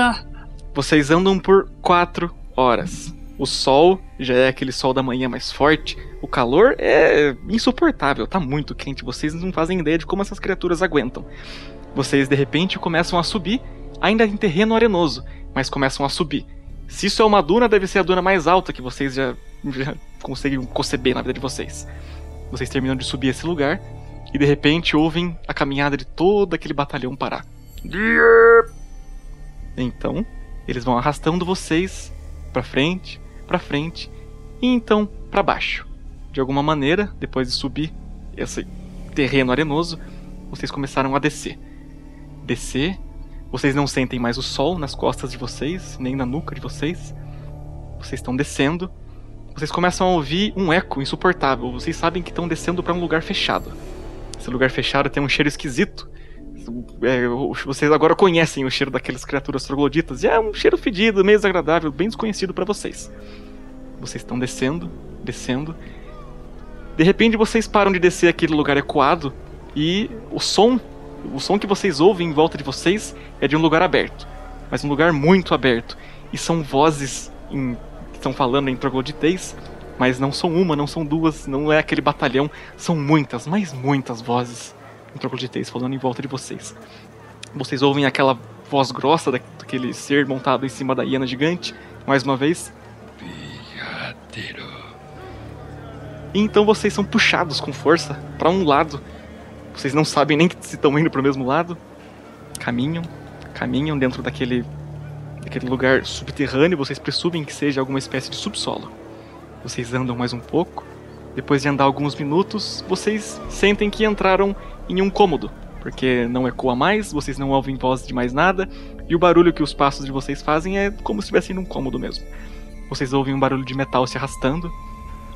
Vocês andam por quatro horas. O sol já é aquele sol da manhã mais forte. O calor é insuportável, tá muito quente. Vocês não fazem ideia de como essas criaturas aguentam. Vocês de repente começam a subir, ainda em terreno arenoso, mas começam a subir. Se isso é uma duna, deve ser a duna mais alta que vocês já, já conseguem conceber na vida de vocês. Vocês terminam de subir esse lugar e de repente ouvem a caminhada de todo aquele batalhão parar. Então, eles vão arrastando vocês para frente, para frente e então para baixo. De alguma maneira, depois de subir esse terreno arenoso, vocês começaram a descer. Descer, vocês não sentem mais o sol nas costas de vocês, nem na nuca de vocês. Vocês estão descendo vocês começam a ouvir um eco insuportável. Vocês sabem que estão descendo para um lugar fechado. Esse lugar fechado tem um cheiro esquisito. É, vocês agora conhecem o cheiro daquelas criaturas trogloditas. E é um cheiro fedido, meio desagradável, bem desconhecido para vocês. Vocês estão descendo, descendo. De repente vocês param de descer aquele lugar ecoado e o som, o som que vocês ouvem em volta de vocês é de um lugar aberto, mas um lugar muito aberto. E são vozes em, estão falando em trogloditês, mas não são uma, não são duas, não é aquele batalhão, são muitas, mas muitas vozes em trogloditês falando em volta de vocês. Vocês ouvem aquela voz grossa da- daquele ser montado em cima da hiena gigante, mais uma vez. E então vocês são puxados com força para um lado. Vocês não sabem nem se estão indo para o mesmo lado. Caminham, caminham dentro daquele, daquele lugar subterrâneo. Vocês presumem que seja alguma espécie de subsolo. Vocês andam mais um pouco. Depois de andar alguns minutos, vocês sentem que entraram em um cômodo, porque não ecoa mais, vocês não ouvem voz de mais nada, e o barulho que os passos de vocês fazem é como se estivessem num cômodo mesmo. Vocês ouvem um barulho de metal se arrastando,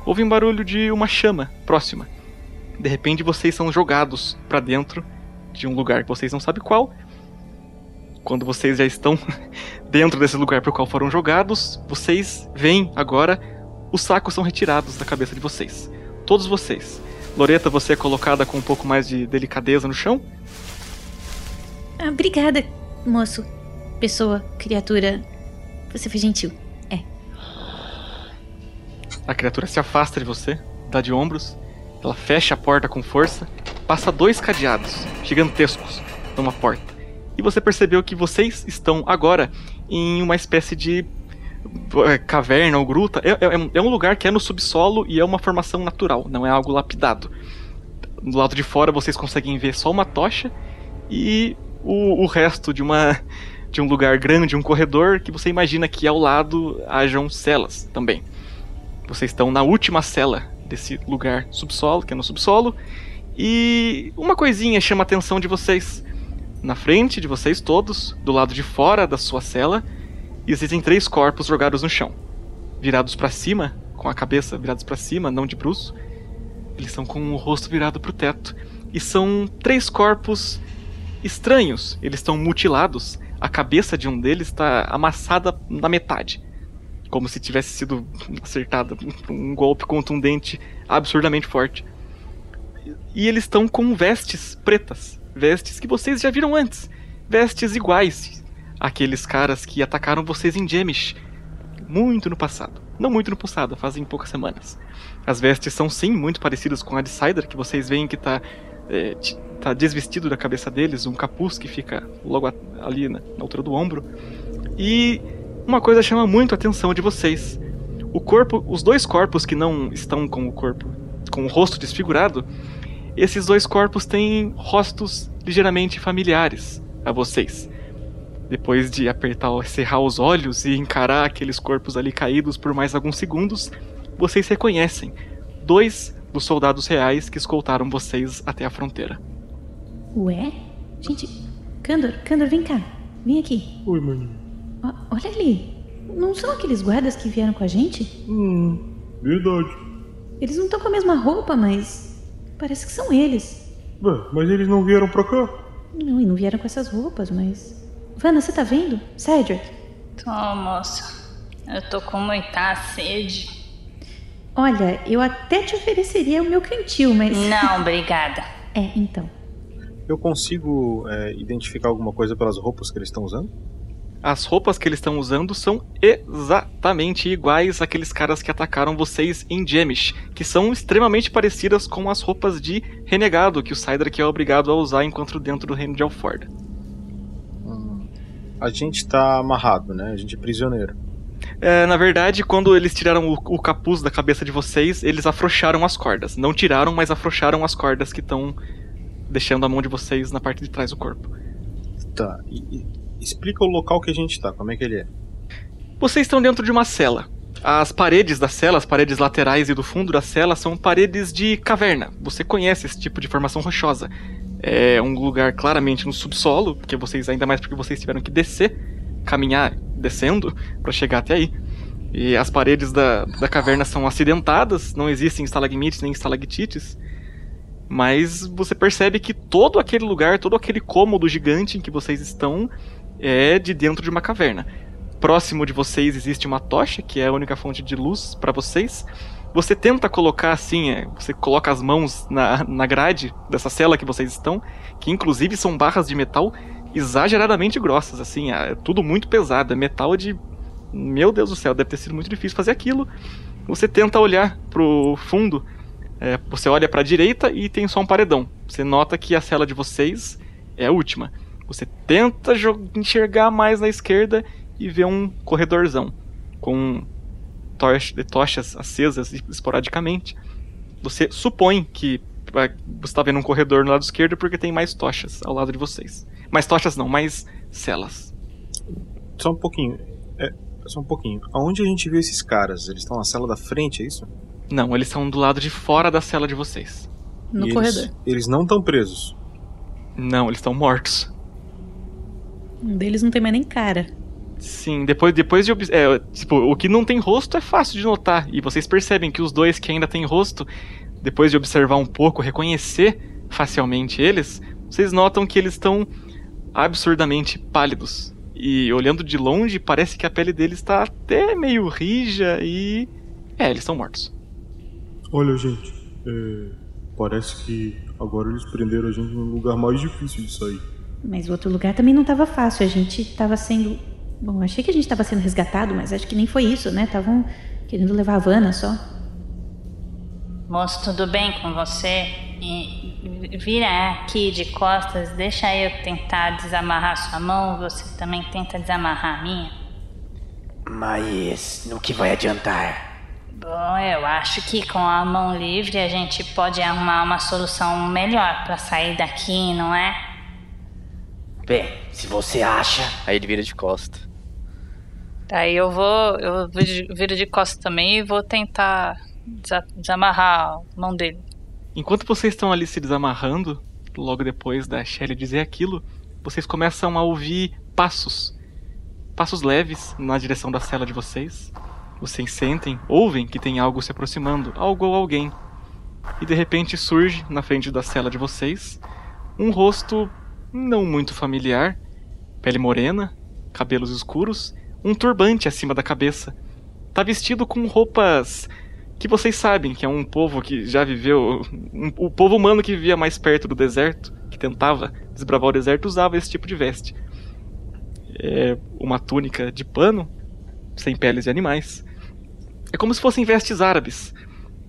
ouvem um barulho de uma chama próxima. De repente vocês são jogados para dentro de um lugar que vocês não sabem qual. Quando vocês já estão dentro desse lugar para o qual foram jogados, vocês veem agora os sacos são retirados da cabeça de vocês. Todos vocês. Loreta, você é colocada com um pouco mais de delicadeza no chão. Ah, obrigada, moço. Pessoa, criatura. Você foi gentil. É. A criatura se afasta de você, dá de ombros, ela fecha a porta com força, passa dois cadeados gigantescos numa porta. E você percebeu que vocês estão agora em uma espécie de eh, caverna ou gruta. É, é- é um lugar que é no subsolo e é uma formação natural, não é algo lapidado. Do lado de fora vocês conseguem ver só uma tocha e o, o resto de uma de um lugar grande, um corredor que você imagina que ao lado hajam celas também. Vocês estão na última cela desse lugar subsolo, que é no subsolo, e uma coisinha chama a atenção de vocês. Na frente de vocês todos, do lado de fora da sua cela, existem três corpos jogados no chão, virados para cima, com a cabeça virados para cima, não de bruço. Eles estão com o rosto virado pro teto e são três corpos estranhos. Eles estão mutilados. A cabeça de um deles está amassada na metade como se tivesse sido acertada por um golpe contundente absurdamente forte. E eles estão com vestes pretas, vestes que vocês já viram antes, vestes iguais àqueles caras que atacaram vocês em Gemish muito no passado. Não muito no passado, fazem poucas semanas. As vestes são sim muito parecidas com a de Cider, que vocês veem que tá, é, tá desvestido da cabeça deles, um capuz que fica logo ali na, na altura do ombro. E uma coisa chama muito a atenção de vocês. O corpo, os dois corpos que não estão com o corpo, com o rosto desfigurado, esses dois corpos têm rostos ligeiramente familiares a vocês. Depois de apertar, cerrar os olhos e encarar aqueles corpos ali caídos por mais alguns segundos, vocês reconhecem dois dos soldados reais que escoltaram vocês até a fronteira. Ué? Gente, Candor, Candor, vem cá. Vem aqui. Oi, maninho. Olha ali. Não são aqueles guardas que vieram com a gente? Hum, verdade. Eles não estão com a mesma roupa, mas. Parece que são eles. Ué, mas eles não vieram pra cá? Não, e não vieram com essas roupas, mas. Vanna, você tá vendo? Cedric. Tô, moça. Eu tô com muita sede. Olha, eu até te ofereceria o meu cantil, mas. Não, obrigada. É, então. Eu consigo é, identificar alguma coisa pelas roupas que eles estão usando? As roupas que eles estão usando são exatamente iguais àqueles caras que atacaram vocês em Gemish, que são extremamente parecidas com as roupas de renegado que o Cydrak é obrigado a usar enquanto dentro do reino de Alford. A gente tá amarrado, né? A gente é prisioneiro. É, na verdade, quando eles tiraram o, o capuz da cabeça de vocês, eles afrouxaram as cordas. Não tiraram, mas afrouxaram as cordas que estão deixando a mão de vocês na parte de trás do corpo. Tá, e explica o local que a gente tá, como é que ele é? Vocês estão dentro de uma cela. As paredes da cela, as paredes laterais e do fundo da cela são paredes de caverna. Você conhece esse tipo de formação rochosa. É um lugar claramente no subsolo, porque vocês ainda mais porque vocês tiveram que descer, caminhar descendo para chegar até aí. E as paredes da, da caverna são acidentadas, não existem estalagmites nem estalactites. Mas você percebe que todo aquele lugar, todo aquele cômodo gigante em que vocês estão é de dentro de uma caverna. Próximo de vocês existe uma tocha, que é a única fonte de luz para vocês. Você tenta colocar assim, é, você coloca as mãos na, na grade dessa cela que vocês estão, que inclusive são barras de metal exageradamente grossas, assim, é tudo muito pesado, é metal de. Meu Deus do céu, deve ter sido muito difícil fazer aquilo. Você tenta olhar pro fundo, é, você olha para a direita e tem só um paredão. Você nota que a cela de vocês é a última. Você tenta enxergar mais na esquerda e vê um corredorzão com tochas acesas esporadicamente. Você supõe que você está vendo um corredor no lado esquerdo porque tem mais tochas ao lado de vocês. Mais tochas não, mais celas. Só um pouquinho. É, só um pouquinho. Aonde a gente viu esses caras? Eles estão na cela da frente, é isso? Não, eles são do lado de fora da cela de vocês. No E corredor. Eles, eles não estão presos. Não, eles estão mortos. Um deles não tem mais nem cara. Sim, depois, depois de. É, tipo, o que não tem rosto é fácil de notar. E vocês percebem que os dois que ainda têm rosto, depois de observar um pouco, reconhecer facilmente eles, vocês notam que eles estão absurdamente pálidos. E olhando de longe, parece que a pele deles está até meio rija e. É, eles estão mortos. Olha, gente, é, parece que agora eles prenderam a gente no lugar mais difícil de sair. Mas o outro lugar também não tava fácil. A gente tava sendo. Bom, achei que a gente tava sendo resgatado, mas acho que nem foi isso, né? Estavam querendo levar a Havana só. Moço, tudo bem com você? E e vira aqui de costas, deixa eu tentar desamarrar sua mão, você também tenta desamarrar a minha. Mas no que vai adiantar? Bom, eu acho que com a mão livre a gente pode arrumar uma solução melhor pra sair daqui, não é? Bem, se você acha. Aí ele vira de costa. Daí eu vou, eu viro- de costas também e vou tentar desa- desamarrar a mão dele. Enquanto vocês estão ali se desamarrando, logo depois da Shelly dizer aquilo, vocês começam a ouvir passos. Passos leves na direção da cela de vocês. Vocês sentem, ouvem que tem algo se aproximando, algo ou alguém. E de repente surge na frente da cela de vocês um rosto não muito familiar, pele morena, cabelos escuros, um turbante acima da cabeça. Tá vestido com roupas que vocês sabem que é um povo que já viveu. Um, o povo humano que vivia mais perto do deserto, que tentava desbravar o deserto, usava esse tipo de veste. É uma túnica de pano, sem peles de animais. É como se fossem vestes árabes.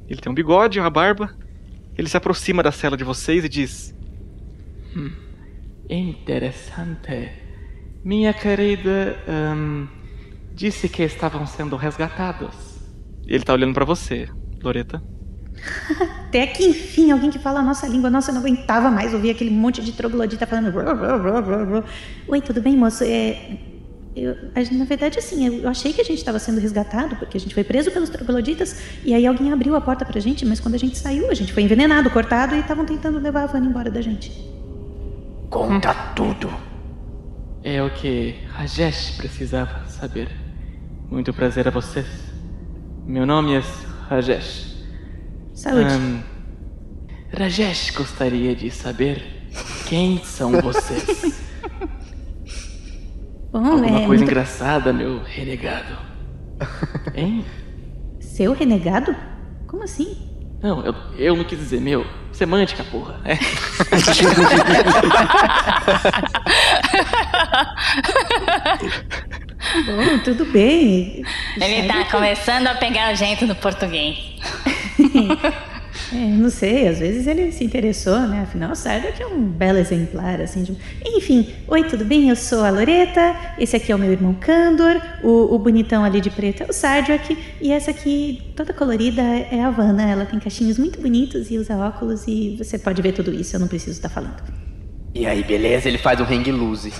Ele tem um bigode, uma barba. Ele se aproxima da cela de vocês e diz: "Hum, Interessante. Minha querida hum, disse que estavam sendo resgatados. Ele tá olhando pra você, Loreta. Até que enfim, alguém que fala a nossa língua. Nossa, eu não aguentava mais ouvir aquele monte de troglodita falando. Oi, tudo bem, moço? É, eu, na verdade, assim, eu, achei que a gente estava sendo resgatado, porque a gente foi preso pelos trogloditas, e aí alguém abriu a porta pra gente, mas quando a gente saiu, a gente foi envenenado, cortado, e estavam tentando levar a Vanna embora da gente. Conta tudo. É o que Rajesh precisava saber. Muito prazer a vocês. Meu nome é Rajesh. Saúde. Ahn, Rajesh gostaria de saber quem são vocês. Bom, Alguma é coisa muito- engraçada, meu renegado. Hein? Seu renegado? Como assim? Não, eu, eu não quis dizer meu. Semântica, porra. É. Bom, tudo bem. Ele tá começando a pegar o jeito do português. É, não sei, às vezes ele se interessou, né? Afinal, o Sardak é um belo exemplar, assim. De... Enfim, oi, tudo bem? Eu sou a Loreta, esse aqui é o meu irmão Candor, o, o bonitão ali de preto é o Sardak, e essa aqui, toda colorida, é a Vanna. Ela tem cachinhos muito bonitos e usa óculos, e você pode ver tudo isso, eu não preciso estar falando. E aí, beleza? Ele faz um hang loose.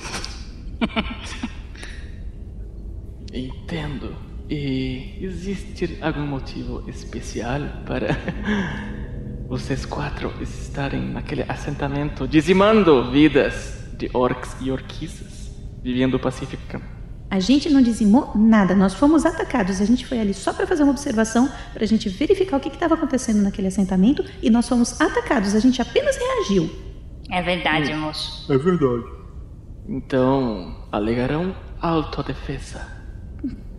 Entendo. E existe algum motivo especial para vocês quatro estarem naquele assentamento dizimando vidas de orcs e orquiças vivendo o Pacífico? A gente não dizimou nada, nós fomos atacados. A gente foi ali só para fazer uma observação, pra gente verificar o que estava acontecendo naquele assentamento, e nós fomos atacados. A gente apenas reagiu. É verdade, moço. É verdade. Então, alegarão autodefesa.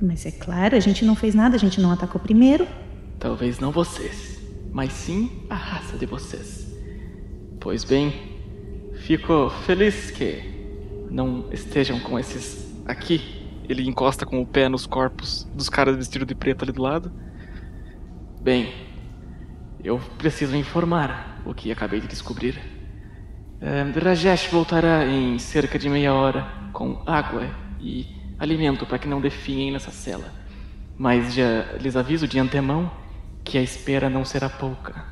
Mas é claro, a gente não fez nada, a gente não atacou primeiro. Talvez não vocês, mas sim a raça de vocês. Pois bem, fico feliz que não estejam com esses aqui. Ele encosta com o pé nos corpos dos caras vestidos de preto ali do lado. Bem, eu preciso informar o que acabei de descobrir. Eh, Rajesh voltará em cerca de meia hora com água e alimento para que não definhem nessa cela. Mas já lhes aviso de antemão que a espera não será pouca.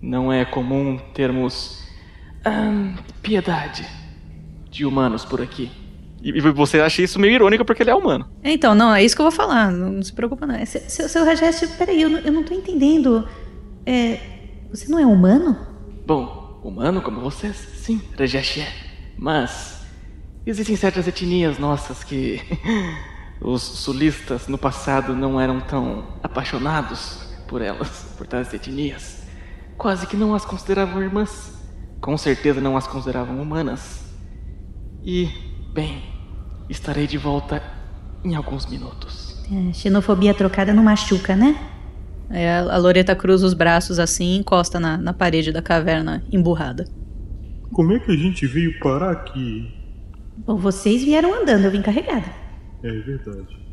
Não é comum termos ahn, piedade de humanos por aqui. E você acha isso meio irônico porque ele é humano. Então, não, é isso que eu vou falar. Não, não se preocupa, não. Seu, seu, seu Rajesh, peraí, eu, não- eu não tô entendendo. É, você não é humano? Bom, humano como vocês, sim, Rajesh é. Mas existem certas etnias nossas que os sulistas no passado não eram tão apaixonados por elas, por tais etnias. Quase que não as consideravam irmãs. Com certeza não as consideravam humanas. E, bem, estarei de volta em alguns minutos. É, xenofobia trocada não machuca, né? É, a Loreta cruza os braços assim e encosta na, na parede da caverna emburrada. Como é que a gente veio parar aqui? Bom, vocês vieram andando, eu vim carregada. É verdade.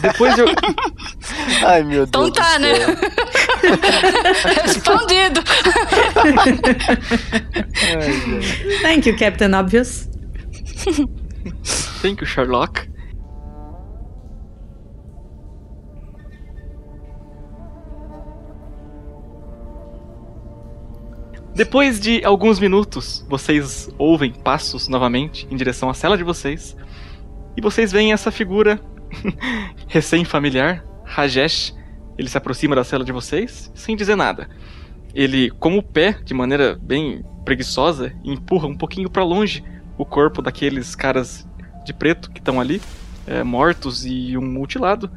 Depois eu. Ai, meu Deus. Então do tá, né? Respondido. Ai. Thank you, Captain Obvious. Thank you, Sherlock. Depois de alguns minutos, vocês ouvem passos novamente em direção à cela de vocês. E vocês veem essa figura recém-familiar, Rajesh. Ele se aproxima da cela de vocês sem dizer nada. Ele, com o pé, de maneira bem preguiçosa, empurra um pouquinho para longe o corpo daqueles caras de preto que estão ali, é, mortos e um mutilado.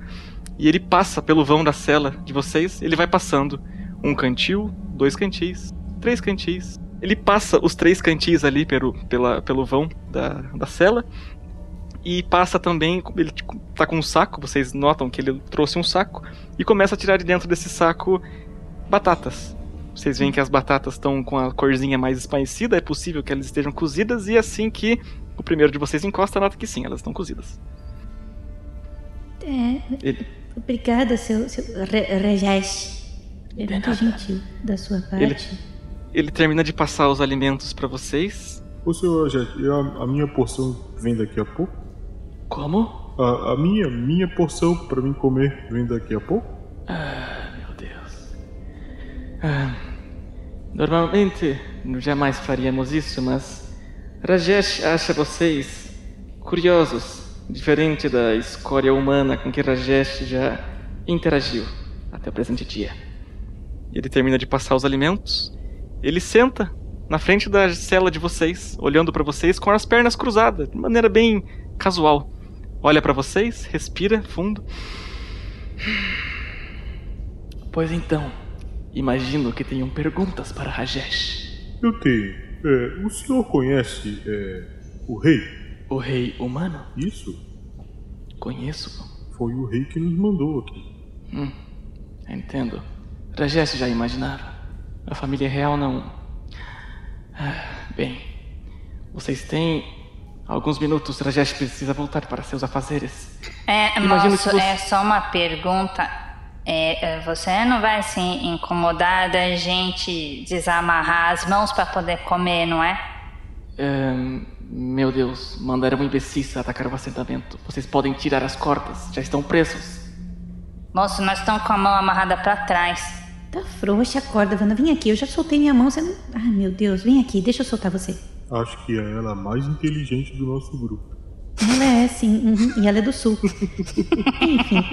E ele passa pelo vão da cela de vocês. Ele vai passando um cantil, dois cantis, três cantis. Ele passa os três cantis ali pelo, pela, pelo vão da, da cela. E passa também, ele tipo, tá com um saco, vocês notam que ele trouxe um saco. E começa a tirar de dentro desse saco batatas. Vocês veem que as batatas estão com a corzinha mais espanhecida, é possível que elas estejam cozidas, e assim que o primeiro de vocês encosta, nota que sim, elas estão cozidas. É, Ele, obrigada, seu, seu Rajesh. É muito gentil da sua parte. Ele- ele termina de passar os alimentos pra vocês. Ô senhor Jet, a, a minha porção vem daqui a pouco? Como? A, a minha, minha porção pra mim comer vem daqui a pouco? Ah, meu Deus. Ah, normalmente jamais faríamos isso, mas Rajesh acha vocês curiosos, diferente da escória humana com que Rajesh já interagiu até o presente dia. Ele termina de passar os alimentos. Ele senta na frente da cela de vocês, olhando pra vocês com as pernas cruzadas, de maneira bem casual. Olha pra vocês, respira fundo. Pois então, imagino que tenham perguntas para Rajesh. Eu tenho. É, o senhor conhece é, o rei? O rei humano? Isso? Conheço. Foi o rei que nos mandou aqui. Hum, entendo. Rajesh já imaginava. A família real não. Ah, bem, vocês têm alguns minutos. Rajesh precisa voltar para seus afazeres. É, Imagino moço, você- é só uma pergunta. É, é, você não vai se incomodar da gente desamarrar as mãos para poder comer, não é? Ahn, meu Deus, mandaram imbecis atacar o assentamento. Vocês podem tirar as cordas, já estão presos. Moço, nós estamos com a mão amarrada para trás. Tá frouxa a corda, Wanda. Vem aqui, eu já soltei minha mão. Você não... Ai, meu Deus, vem aqui, deixa eu soltar você. Acho que é ela a mais inteligente do nosso grupo. Ela é, sim. uhum, e ela é do sul. Enfim.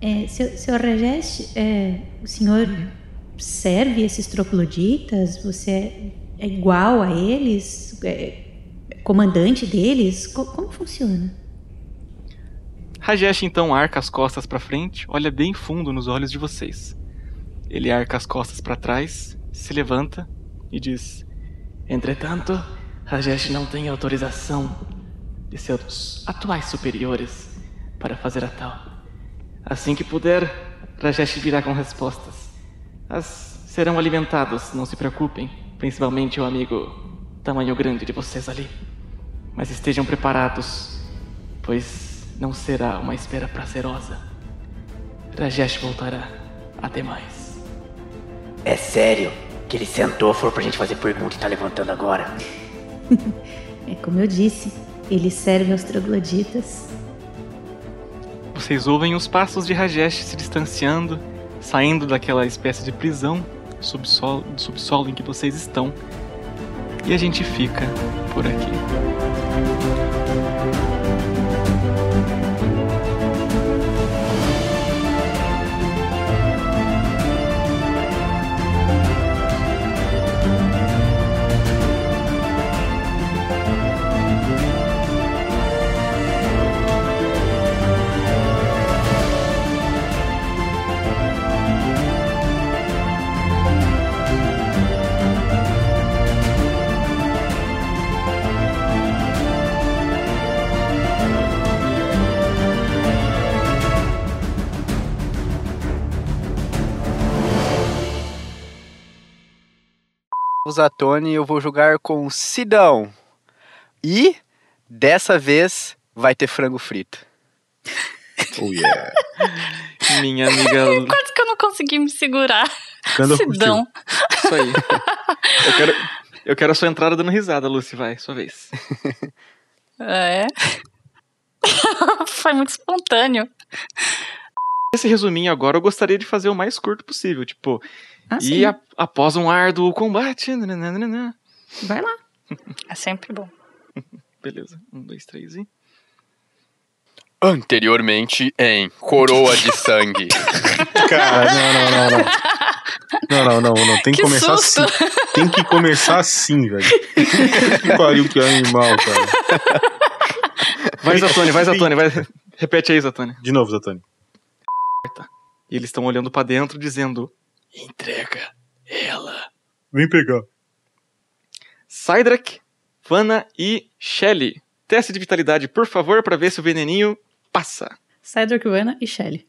É, seu, seu Rajesh, é, o senhor serve esses trogloditas? Você é, é igual a eles? É comandante deles? Co- como funciona? Rajesh então arca as costas para frente, olha bem fundo nos olhos de vocês. Ele arca as costas para trás, se levanta e diz: Entretanto, Rajesh não tem autorização de seus atuais superiores para fazer a tal. Assim que puder, Rajesh virá com respostas. As serão alimentados, não se preocupem, principalmente o amigo tamanho grande de vocês ali. Mas estejam preparados, pois não será uma espera prazerosa. Rajesh voltará. Até mais. É sério que ele sentou, for pra gente fazer pergunta e tá levantando agora. É como eu disse, ele serve aos trogloditas. Vocês ouvem os passos de Rajesh se distanciando, saindo daquela espécie de prisão subsolo, subsolo em que vocês estão. E a gente fica por aqui. A Tony eu vou jogar com Sidão. E dessa vez vai ter frango frito. Oh yeah. Minha amiga. Quase que eu não consegui me segurar. Candor Sidão. Isso aí. Eu quero, eu quero a sua entrada dando risada, Lucy. Vai, sua vez. É. Foi muito espontâneo. Esse resuminho agora eu gostaria de fazer o mais curto possível. Tipo, Ah, e a- após um árduo combate. nananana. Vai lá. É sempre bom. Beleza. Um, dois, três e. Anteriormente em Coroa de Sangue. Cara, não, não, não, não. Não, não, não, não. Tem que, Que começar susto. assim. Tem que começar assim, velho. Que pariu que animal, cara. Vai, Zatone, vai, Zatone. Vai. Repete aí, Zatone. De novo, Zatoni. E eles estão olhando pra dentro, dizendo: Entrega ela. Vem pegar. Cydrak, Vanna e Shelly. Teste de vitalidade, por favor, pra ver se o veneninho passa. Cedric, Vanna e Shelly.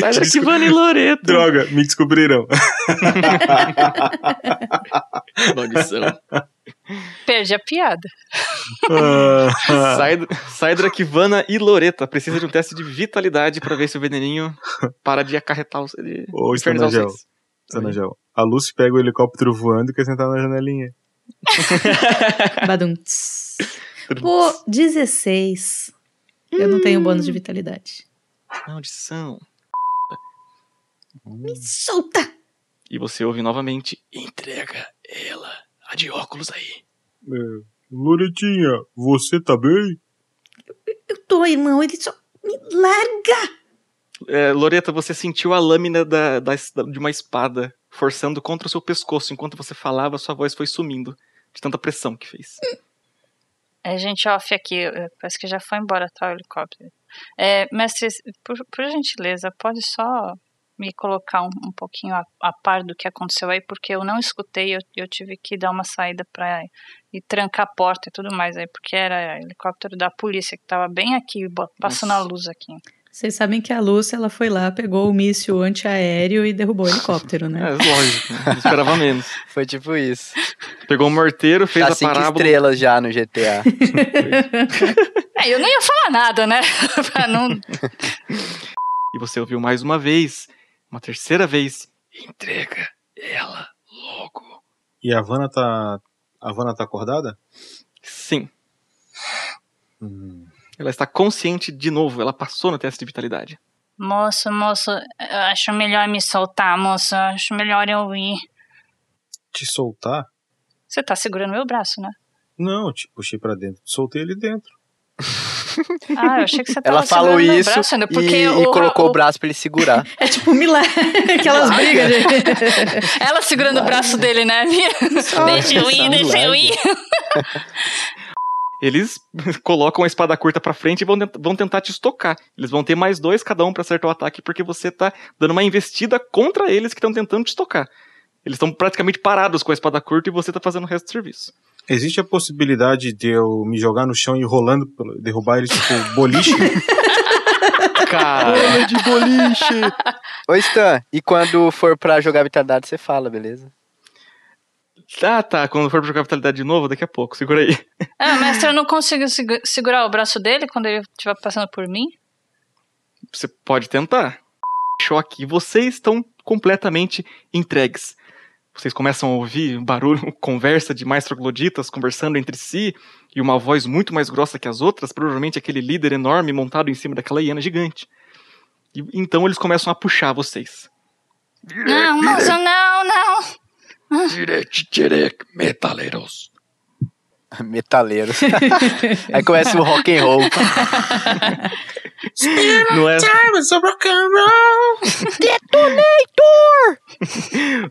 Cydrak. Vanna e Loreto. Droga, me descobrirão. Maldição. Perdi a piada. Ah, Cyd- Cydrak, Vanna e Loreta. Precisa de um teste de vitalidade pra ver se o veneninho para de acarretar os. De Ô, infernizar Stanagel. vocês. Sanagel. A Lucy pega o helicóptero voando e quer sentar na janelinha. Badum. Pô, 16. Eu não tenho bônus de vitalidade. Maldição. Me solta! E você ouve novamente: Entrega ela. A de óculos aí. É, Loretinha, você tá bem? Eu tô, irmão. Ele só me larga! É, Loreta, você sentiu a lâmina da, da- de uma espada forçando contra o seu pescoço. Enquanto você falava, sua voz foi sumindo. De tanta pressão que fez. É gente off aqui, parece que já foi embora, tá, o helicóptero. É, mestre, por, por gentileza, pode só me colocar um, um pouquinho a, a par do que aconteceu aí, porque eu não escutei, eu, eu tive que dar uma saída pra ir trancar a porta e tudo mais aí, porque era helicóptero da polícia que tava bem aqui, passando a Nossa. luz aqui. Vocês sabem que a Lúcia, ela foi lá, pegou o míssil antiaéreo e derrubou o helicóptero, né? É, lógico. né? Não esperava menos. Foi tipo isso. Pegou o morteiro, fez Tá a cinco parábola. estrelas já no GTA. É, eu nem ia falar nada, né? pra não... E você ouviu mais uma vez. Uma terceira vez. Entrega ela logo. E a Vanna tá. A Vanna tá acordada? Sim. Hum. Ela está consciente de novo. Ela passou no teste de vitalidade. Moço, moço, eu acho melhor me soltar, moço, eu acho melhor eu ir. Te soltar? Você tá segurando meu braço, né? Não, te puxei pra dentro. Soltei ele dentro. Ah, eu achei que você tava Ela falou isso braço ainda, e, e o- colocou o o- braço pra ele segurar. É tipo um milagre. Aquelas brigas de. Ela segurando o braço dele, né? deixa eu ir, deixa eu ir. Eles colocam a espada curta pra frente e vão, vão tentar te estocar. Eles vão ter mais dois cada um pra acertar o ataque, porque você tá dando uma investida contra eles que estão tentando te estocar. Eles estão praticamente parados com a espada curta e você tá fazendo o resto do serviço. Existe a possibilidade de eu me jogar no chão e ir rolando, derrubar eles tipo boliche? Cara, de boliche! Ô, Stan, e quando for pra jogar vitalidade, você fala, beleza? tá, tá. Quando for pra jogar vitalidade de novo, daqui a pouco. Segura aí. Ah, mestre, eu não consigo segu- segurar o braço dele quando ele estiver passando por mim? Você pode tentar. Choque. E vocês estão completamente entregues. Vocês começam a ouvir barulho, conversa de mais trogloditas conversando entre si e uma voz muito mais grossa que as outras, provavelmente aquele líder enorme montado em cima daquela hiena gigante. E, então eles começam a puxar vocês. Não, moço, não, não. Direct, direct, metaleiros. Metaleiro. Aí começa o rock and roll. Não é,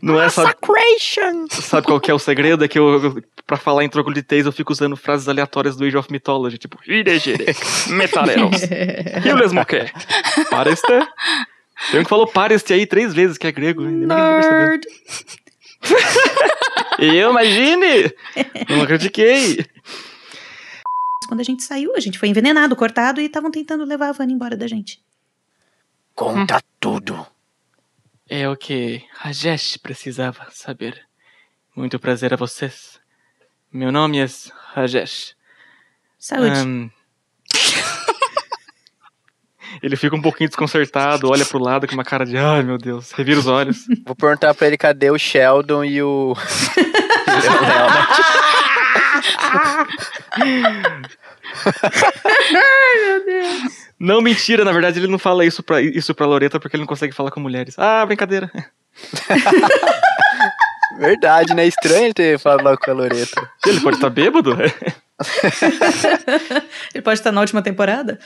não é sabe, sabe qual que é o segredo? É que eu, pra falar em trogloditês eu fico usando frases aleatórias do Age of Mythology, tipo Direct, direct, metaleiros. E o mesmo que? Pareste? Tem um que falou pareste aí três vezes, que é grego. Nerd. Eu, imagine! Não critiquei. Quando a gente saiu, a gente foi envenenado, cortado e estavam tentando levar a Vanna embora da gente. Conta tudo. É o que Rajesh precisava saber. Muito prazer a vocês. Meu nome é Rajesh. Saúde. Ahn, Ele fica um pouquinho desconcertado, olha pro lado com uma cara de ai meu Deus, revira os olhos. Vou perguntar pra ele cadê o Sheldon e o. Leonel, né? Não, mentira, na verdade ele não fala isso pra, isso pra Loreta porque ele não consegue falar com mulheres. Ah, brincadeira. Verdade, né? Estranho ele ter falado com a Loreta. Ele pode estar bêbado? Ele pode estar na última temporada?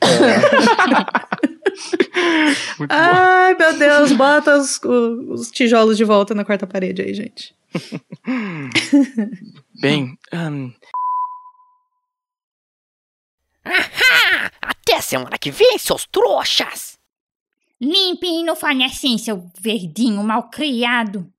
Bom. Ai, meu Deus, bota os, os tijolos de volta na quarta parede aí, gente. Bem, ahn, Ahá! Até semana que vem, seus trouxas! Limpe e não fale assim, seu verdinho mal criado.